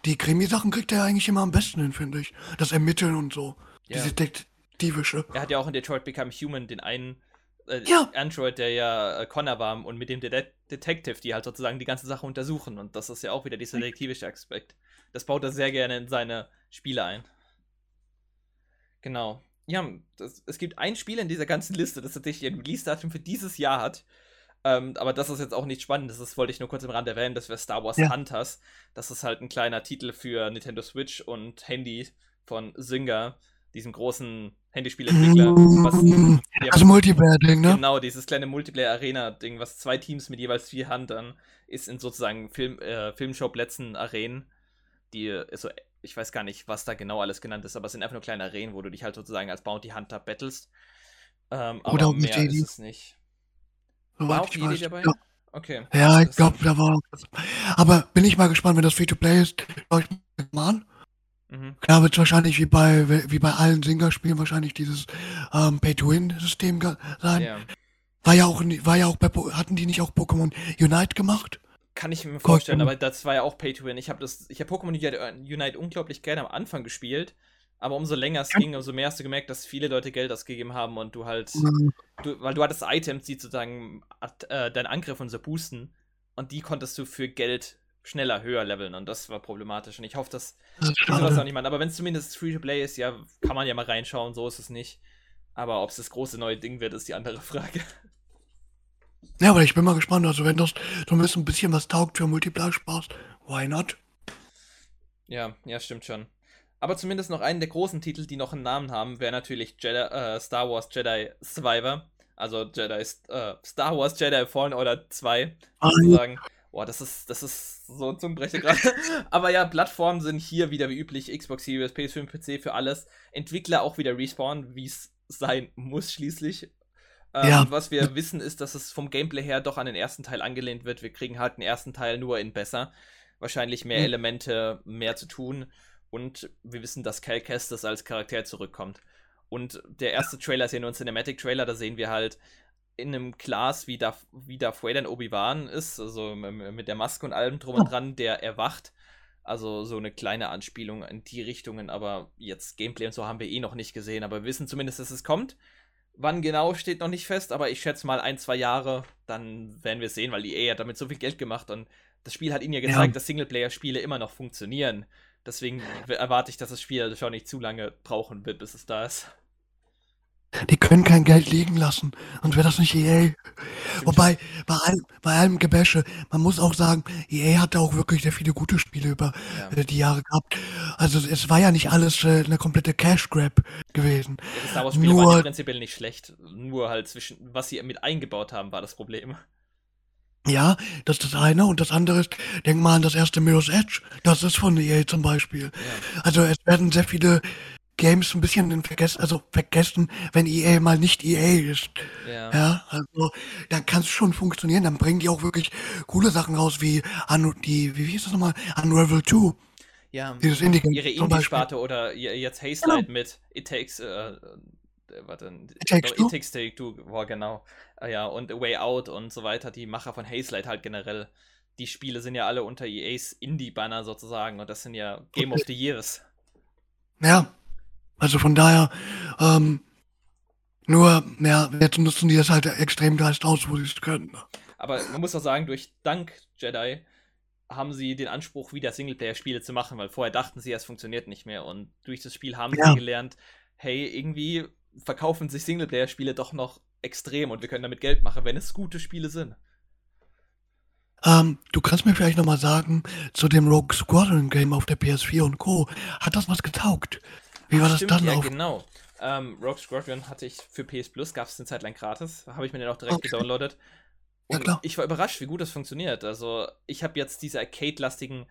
Die Krimi-Sachen kriegt er eigentlich immer am besten hin, finde ich. Das Ermitteln und so. Ja. Diese Detektivische. Er hat ja auch in Detroit Become Human den einen äh, Ja. Android, der ja äh, Connor war und mit dem Det Detective, die halt sozusagen die ganze Sache untersuchen. Und das ist ja auch wieder dieser detektivische Aspekt. Das baut er sehr gerne in seine Spiele ein. Genau. Ja, das, es gibt ein Spiel in dieser ganzen Liste, das tatsächlich ein Release-Datum für dieses Jahr hat. Ähm, aber das ist jetzt auch nicht spannend. Das wollte ich nur kurz im Rand erwähnen. Das wäre Star Wars Ja. Hunters. Das ist halt ein kleiner Titel für Nintendo Switch und Handy von Zynga, diesem großen Handyspielentwickler. Was, Mm, ja, Also Multiplayer-Ding, ne? Genau, dieses kleine Multiplayer-Arena-Ding, was zwei Teams mit jeweils vier Huntern ist in sozusagen Film, äh, Filmschauplätzen, Arenen, die, äh, so, ich weiß gar nicht, was da genau alles genannt ist, aber es sind einfach nur kleine Arenen, wo du dich halt sozusagen als Bounty Hunter battlest. Ähm, aber Oder mit mehr Jedi. ist es nicht. Soweit War auch Jedi dabei? Ja, Okay. ja ich glaube, da war. Aber bin ich mal gespannt, wenn das Free-to-Play ist. Schau ich mal an. Mhm. Klar wird es wahrscheinlich wie bei, wie bei allen Singer-Spielen wahrscheinlich dieses ähm, Pay-to-Win-System sein. Ja. War ja auch, war ja auch bei, hatten die nicht auch Pokémon Unite gemacht? Kann ich mir Gott, vorstellen, ja. aber das war ja auch Pay to Win. Ich habe das, ich habe Pokémon Unite, Unite unglaublich gerne am Anfang gespielt, aber umso länger es ging, umso mehr hast du gemerkt, dass viele Leute Geld ausgegeben haben und du halt, du, weil du hattest Items, die sozusagen äh, deinen Angriff und so boosten und die konntest du für Geld schneller höher leveln und das war problematisch. Und ich hoffe, dass Das sowas auch nicht machen. Aber wenn es zumindest Free-to-Play ist, ja, kann man ja mal reinschauen, so ist es nicht. Aber ob es das große neue Ding wird, ist die andere Frage. Ja, aber ich bin mal gespannt. Also, wenn das so ein bisschen was taugt für Multiplayer-Spaß, why not? Ja, ja, stimmt schon. Aber zumindest noch einen der großen Titel, die noch einen Namen haben, wäre natürlich Jedi, äh, Star Wars Jedi Survivor. Also Jedi, äh, Star Wars Jedi Fallen Order 2, Ah, sozusagen. Boah, das ist, das ist so ein Zungenbrecher gerade. Aber ja, Plattformen sind hier wieder wie üblich Xbox Series, PS5, PC für alles. Entwickler auch wieder Respawn, wie es sein muss schließlich. Ähm, Ja. was wir wissen ist, dass es vom Gameplay her doch an den ersten Teil angelehnt wird. Wir kriegen halt den ersten Teil nur in besser. Wahrscheinlich mehr Mhm. Elemente, mehr zu tun. Und wir wissen, dass Cal Kestis als Charakter zurückkommt. Und der erste Trailer ist ja nur ein Cinematic-Trailer, da sehen wir halt in einem Glas, wie Darth, wie Darth Vader in Obi-Wan ist, also mit der Maske und allem drum und dran, der erwacht. Also so eine kleine Anspielung in die Richtungen, aber jetzt Gameplay und so haben wir eh noch nicht gesehen, aber wir wissen zumindest, dass es kommt. Wann genau steht noch nicht fest, aber ich schätze mal ein, zwei Jahre, dann werden wir es sehen, weil EA hat damit so viel Geld gemacht und das Spiel hat ihnen ja Ja. gezeigt, dass Singleplayer-Spiele immer noch funktionieren. Deswegen erwarte ich, dass das Spiel schon nicht zu lange brauchen wird, bis es da ist. Die können kein Geld liegen lassen. Und wäre das nicht EA. Wobei, bei allem, bei allem Gebäsche, man muss auch sagen, EA hatte auch wirklich sehr viele gute Spiele über Ja. äh, die Jahre gehabt. Also es war ja nicht alles äh, eine komplette Cash Grab gewesen. Die Star Wars-Spiele waren Nur- prinzipiell nicht schlecht. Nur halt zwischen, was sie mit eingebaut haben, war das Problem. Ja, das ist das eine. Und das andere ist, denk mal an das erste Mirror's Edge. Das ist von EA zum Beispiel. Ja. Also es werden sehr viele Games ein bisschen in vergessen, also vergessen, wenn EA mal nicht EA ist. Ja. Ja, also dann kann es schon funktionieren. Dann bringen die auch wirklich coole Sachen raus, wie Anu, die, wie hieß das nochmal? Unravel 2. ja. Dieses Indie-Game Ihre. Indie-Sparte oder jetzt Hazelight mit It Takes, äh, äh, warte, It Takes Two? It Takes Take Two, boah, genau. Äh, ja, und A Way Out und so weiter, die Macher von Hazelight halt generell. Die Spiele sind ja alle unter EAs Indie-Banner sozusagen und das sind ja Game of the Years. Ja, also von daher, ähm, nur, ja, jetzt nutzen die das halt extrem dreist aus, wo sie es können. Aber man muss auch sagen, durch Dank Jedi haben sie den Anspruch, wieder Singleplayer-Spiele zu machen, weil vorher dachten sie, es funktioniert nicht mehr. Und durch das Spiel haben Ja. sie gelernt, hey, irgendwie verkaufen sich Singleplayer-Spiele doch noch extrem und wir können damit Geld machen, wenn es gute Spiele sind. Ähm, du kannst mir vielleicht nochmal sagen, zu dem Rogue Squadron Game auf der PS4 und Co. Hat das was getaugt? Wie war das Stimmt, dann ja, auf? genau. Ähm, Rogue Squadron hatte ich für PS Plus, gab es eine Zeit lang gratis. Habe ich mir den auch direkt Okay. gedownloadet. Ja, Und klar. ich war überrascht, wie gut das funktioniert. Also, ich habe jetzt diese arcade-lastigen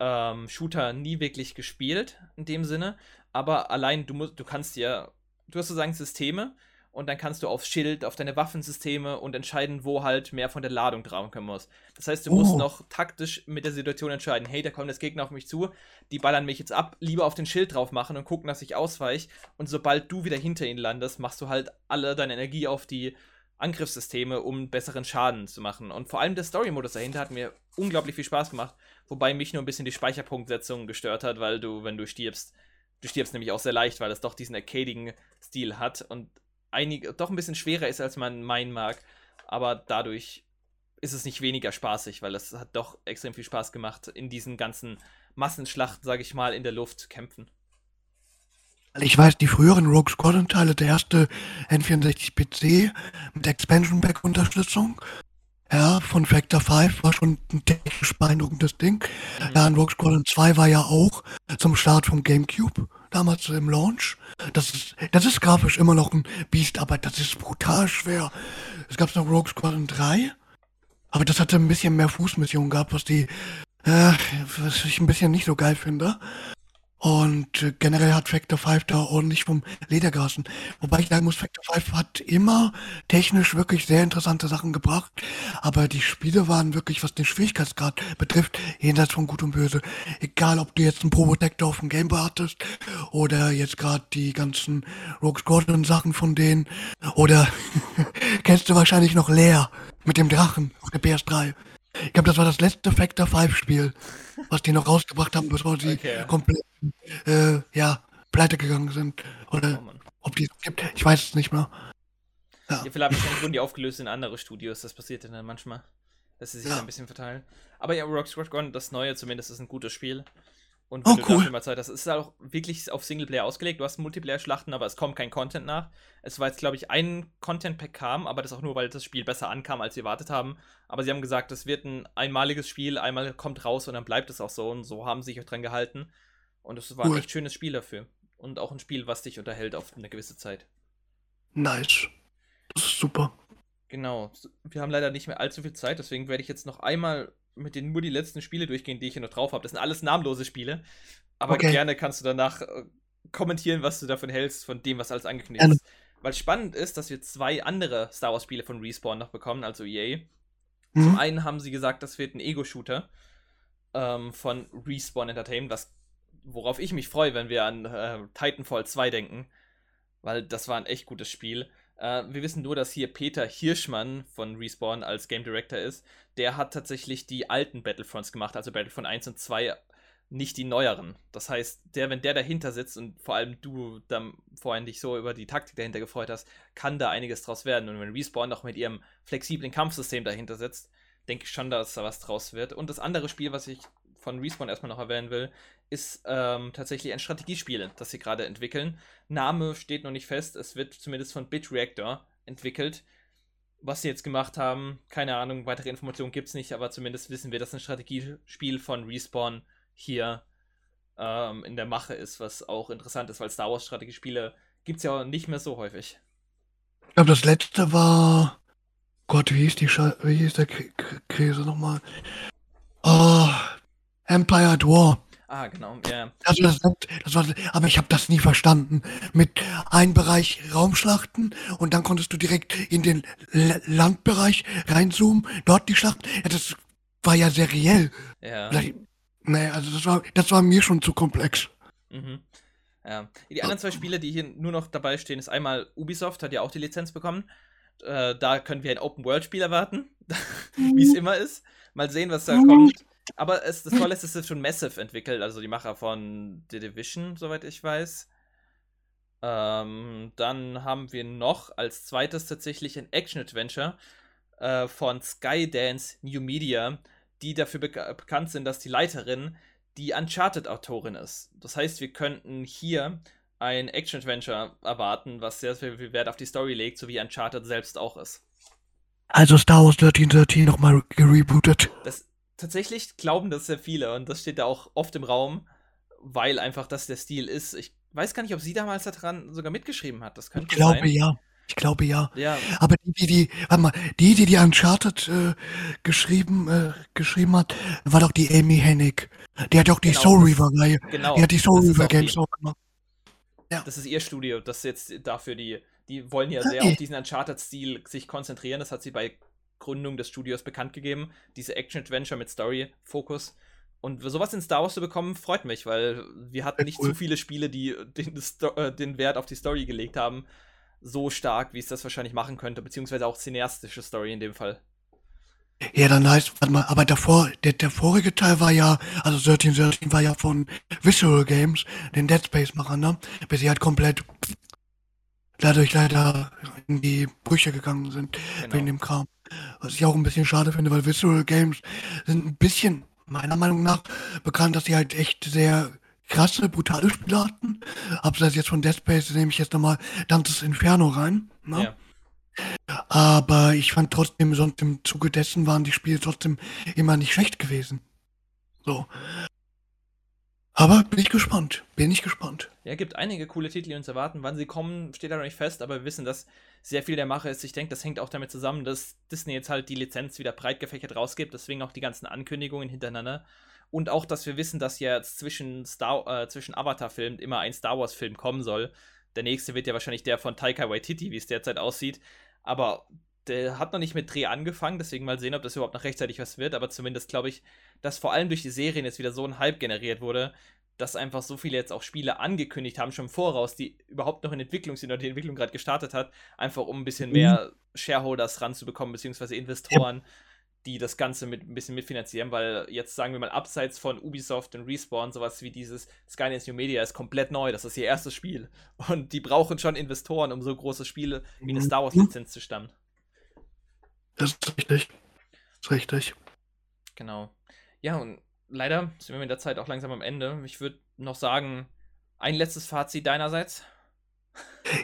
ähm, Shooter nie wirklich gespielt, in dem Sinne. Aber allein, du musst, du kannst ja, du hast sozusagen Systeme und dann kannst du aufs Schild, auf deine Waffensysteme und entscheiden, wo halt mehr von der Ladung drauf kommen muss. Das heißt, du musst Oh. noch taktisch mit der Situation entscheiden, hey, da kommt jetzt Gegner auf mich zu, die ballern mich jetzt ab, lieber auf den Schild drauf machen und gucken, dass ich ausweiche. Und sobald du wieder hinter ihnen landest, machst du halt alle deine Energie auf die Angriffssysteme, um besseren Schaden zu machen. Und vor allem der Story-Modus dahinter hat mir unglaublich viel Spaß gemacht, wobei mich nur ein bisschen die Speicherpunktsetzung gestört hat, weil du, wenn du stirbst, du stirbst nämlich auch sehr leicht, weil es doch diesen arcadigen Stil hat und einig, doch ein bisschen schwerer ist, als man meinen mag. Aber dadurch ist es nicht weniger spaßig, weil es hat doch extrem viel Spaß gemacht, in diesen ganzen Massenschlachten, sage ich mal, in der Luft zu kämpfen. Ich weiß, die früheren Rogue Squadron Teile, der erste N64 PC mit Expansion Pack Unterstützung, ja, von Factor 5 war schon ein technisch beeindruckendes Ding. Mhm. Ja, und Rogue Squadron 2 war ja auch zum Start vom GameCube, damals im Launch. Das ist, das ist grafisch immer noch ein Biest, aber das ist brutal schwer. Es gab noch Rogue Squadron 3, aber das hatte ein bisschen mehr Fußmissionen gehabt, was die, äh, was ich ein bisschen nicht so geil finde. Und äh, generell hat Factor 5 da ordentlich vom Leder gerassen. Wobei ich sagen muss, Factor 5 hat immer technisch wirklich sehr interessante Sachen gebracht. Aber die Spiele waren wirklich, was den Schwierigkeitsgrad betrifft, jenseits von Gut und Böse. Egal, ob du jetzt einen Probotector auf dem Gameboy hattest oder jetzt gerade die ganzen Rogue Squadron Sachen von denen. Oder kennst du wahrscheinlich noch Leer mit dem Drachen auf der PS3. Ich glaube, das war das letzte Factor 5 Spiel, was die noch rausgebracht haben, bevor sie Okay. komplett äh, ja, pleite gegangen sind. Oh Oder Mann. ob die es gibt, ich weiß es nicht mehr. Ja, vielleicht wahrscheinlich wurden die aufgelöst in andere Studios, das passiert ja dann manchmal. dass sie sich Ja. ein bisschen verteilen. Aber ja, Rogue Squadron, das neue zumindest, ist ein gutes Spiel. Und Oh, wenn du cool. dafür mal Zeit hast, es ist auch wirklich auf Singleplayer ausgelegt. Du hast Multiplayer-Schlachten, aber es kommt kein Content nach. Es war jetzt, glaube ich, ein Content-Pack kam, aber das auch nur, weil das Spiel besser ankam, als sie erwartet haben. Aber sie haben gesagt, es wird ein einmaliges Spiel, einmal kommt raus und dann bleibt es auch so. Und so haben sie sich auch dran gehalten. Und es war ein Cool. echt schönes Spiel dafür. Und auch ein Spiel, was dich unterhält auf eine gewisse Zeit. Nice. Das ist super. Genau. Wir haben leider nicht mehr allzu viel Zeit, deswegen werde ich jetzt noch einmal mit den nur die letzten Spiele durchgehen, die ich hier noch drauf habe. Das sind alles namenlose Spiele. Aber Okay. gerne kannst du danach äh, kommentieren, was du davon hältst, von dem, was alles angekündigt ist. Weil spannend ist, dass wir zwei andere Star Wars-Spiele von Respawn noch bekommen, also EA. Zum Mhm. einen haben sie gesagt, das wird ein Ego-Shooter ähm, von Respawn Entertainment, was, worauf ich mich freue, wenn wir an äh, Titanfall 2 denken, weil das war ein echt gutes Spiel. Äh, wir wissen nur, dass hier Peter Hirschmann von Respawn als Game Director ist. Der hat tatsächlich die alten Battlefronts gemacht, also Battlefront 1 und 2, nicht die neueren. Das heißt, der, wenn der dahinter sitzt und vor allem du dann vorhin dich so über die Taktik dahinter gefreut hast, kann da einiges draus werden. Und wenn Respawn noch mit ihrem flexiblen Kampfsystem dahinter sitzt, denke ich schon, dass da was draus wird. Und das andere Spiel, was ich von Respawn erstmal noch erwähnen will, ist ähm, tatsächlich ein Strategiespiel, das sie gerade entwickeln. Name steht noch nicht fest, es wird zumindest von BitReactor entwickelt. Was sie jetzt gemacht haben, keine Ahnung, weitere Informationen gibt es nicht, aber zumindest wissen wir, dass ein Strategiespiel von Respawn hier ähm, in der Mache ist, was auch interessant ist, weil Star Wars Strategiespiele gibt es ja auch nicht mehr so häufig. Ich glaube, das letzte war. Gott, wie hieß die wie hieß der Käse nochmal? Empire at War. Ah, genau, ja. Also das, das war, aber ich habe das nie verstanden. Mit einem Bereich Raumschlachten und dann konntest du direkt in den L Landbereich reinzoomen, dort die Schlacht. Ja, das war ja seriell. Ja. Vielleicht, nee, also das war, das war mir schon zu komplex. Mhm. Ja. Die anderen zwei Spiele, die hier nur noch dabei stehen, ist einmal Ubisoft, hat ja auch die Lizenz bekommen. Äh, da können wir ein Open-World-Spiel erwarten, wie es immer ist. Mal sehen, was da kommt. Aber es, das Tolle ist, schon Massive entwickelt, also die Macher von The Division, soweit ich weiß. Ähm, dann haben wir noch als zweites tatsächlich ein Action-Adventure äh, von Skydance New Media, die dafür beka bekannt sind, dass die Leiterin die Uncharted-Autorin ist. Das heißt, wir könnten hier ein Action-Adventure erwarten, was sehr viel Wert auf die Story legt, so wie Uncharted selbst auch ist. Also Star Wars 1313 nochmal gerebootet. Das, tatsächlich glauben das sehr viele und das steht da auch oft im Raum, weil einfach das der Stil ist. Ich weiß gar nicht, ob sie damals daran sogar mitgeschrieben hat. Das könnte Ich glaube sein. ja. Ich glaube ja. Ja, Aber die, die, die, warte mal, die, die die Uncharted äh, geschrieben, äh, geschrieben hat, war doch die Amy Hennig. Die hat doch die Genau, Soul Reaver Reihe. genau. Die hat die Soul auch Games auch gemacht. Das ist ihr Studio, das jetzt dafür die, die wollen ja sehr Okay. auf diesen Uncharted-Stil sich konzentrieren. Das hat sie bei Gründung des Studios bekannt gegeben. Diese Action-Adventure mit Story-Fokus. Und sowas in Star Wars zu bekommen, freut mich, weil wir hatten nicht cool. zu viele Spiele, die den, äh, den Wert auf die Story gelegt haben. So stark, wie es das wahrscheinlich machen könnte, beziehungsweise auch cineastische Story in dem Fall. Ja, dann heißt, warte mal, aber davor, der, der vorige Teil war ja, also 1313 war ja von Visual Games, den Dead Space-Machern, ne? Bis sie halt komplett dadurch leider in die Brüche gegangen sind. wegen Genau. dem Kram. Was ich auch ein bisschen schade finde, weil Visual Games sind ein bisschen, meiner Meinung nach, bekannt, dass sie halt echt sehr krasse, brutale Spiele hatten. Abseits jetzt von Dead Space nehme ich jetzt nochmal Dantes Inferno rein. Ne? Ja. Aber ich fand trotzdem, sonst im Zuge dessen waren die Spiele trotzdem immer nicht schlecht gewesen. So. Aber bin ich gespannt. Bin ich gespannt. Ja, gibt einige coole Titel, die uns erwarten. Wann sie kommen, steht da noch nicht fest, aber wir wissen, dass sehr viel der Mache ist. Ich denke, das hängt auch damit zusammen, dass Disney jetzt halt die Lizenz wieder breit gefächert rausgibt, deswegen auch die ganzen Ankündigungen hintereinander. Und auch, dass wir wissen, dass ja jetzt zwischen, äh, zwischen Avatar-Filmen immer ein Star Wars-Film kommen soll. Der nächste wird ja wahrscheinlich der von Taika Waititi, wie es derzeit aussieht. Aber der hat noch nicht mit Dreh angefangen, deswegen mal sehen, ob das überhaupt noch rechtzeitig was wird. Aber zumindest glaube ich, dass vor allem durch die Serien jetzt wieder so ein Hype generiert wurde, dass einfach so viele jetzt auch Spiele angekündigt haben, schon im voraus, die überhaupt noch in Entwicklung sind oder die Entwicklung gerade gestartet hat, einfach um ein bisschen Mhm. mehr Shareholders ranzubekommen, beziehungsweise Investoren, die das Ganze mit ein bisschen mitfinanzieren, weil jetzt sagen wir mal, abseits von Ubisoft und Respawn, sowas wie dieses Skydance New Media ist komplett neu, das ist ihr erstes Spiel. Und die brauchen schon Investoren, um so große Spiele wie eine Star Wars-Lizenz zu stammen. Das ist richtig. Das ist richtig. Genau. Ja, und leider sind wir mit der Zeit auch langsam am Ende. Ich würde noch sagen, ein letztes Fazit deinerseits.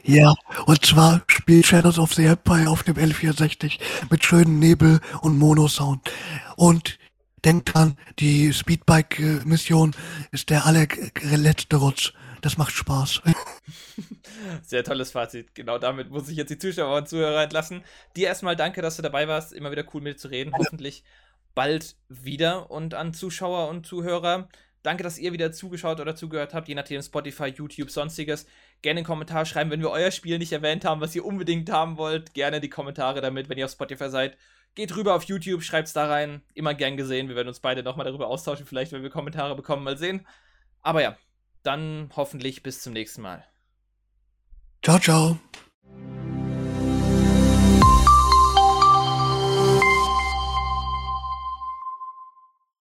Ja, und zwar spielt Shadows of the Empire auf dem L64 mit schönen Nebel und Mono-Sound. Und denkt dran, die Speedbike-Mission ist der allerletzte Rutsch. Das macht Spaß. Sehr tolles Fazit. Genau damit muss ich jetzt die Zuschauer und Zuhörer entlassen. Dir erstmal danke, dass du dabei warst. Immer wieder cool mit dir zu reden. Hoffentlich bald wieder. Und an Zuschauer und Zuhörer, danke, dass ihr wieder zugeschaut oder zugehört habt, je nachdem Spotify, YouTube, sonstiges. Gerne einen Kommentar schreiben, wenn wir euer Spiel nicht erwähnt haben, was ihr unbedingt haben wollt. Gerne die Kommentare damit, wenn ihr auf Spotify seid. Geht rüber auf YouTube, schreibt's da rein. Immer gern gesehen. Wir werden uns beide nochmal darüber austauschen, vielleicht, wenn wir Kommentare bekommen, mal sehen. Aber ja, dann hoffentlich bis zum nächsten Mal. Ciao, ciao.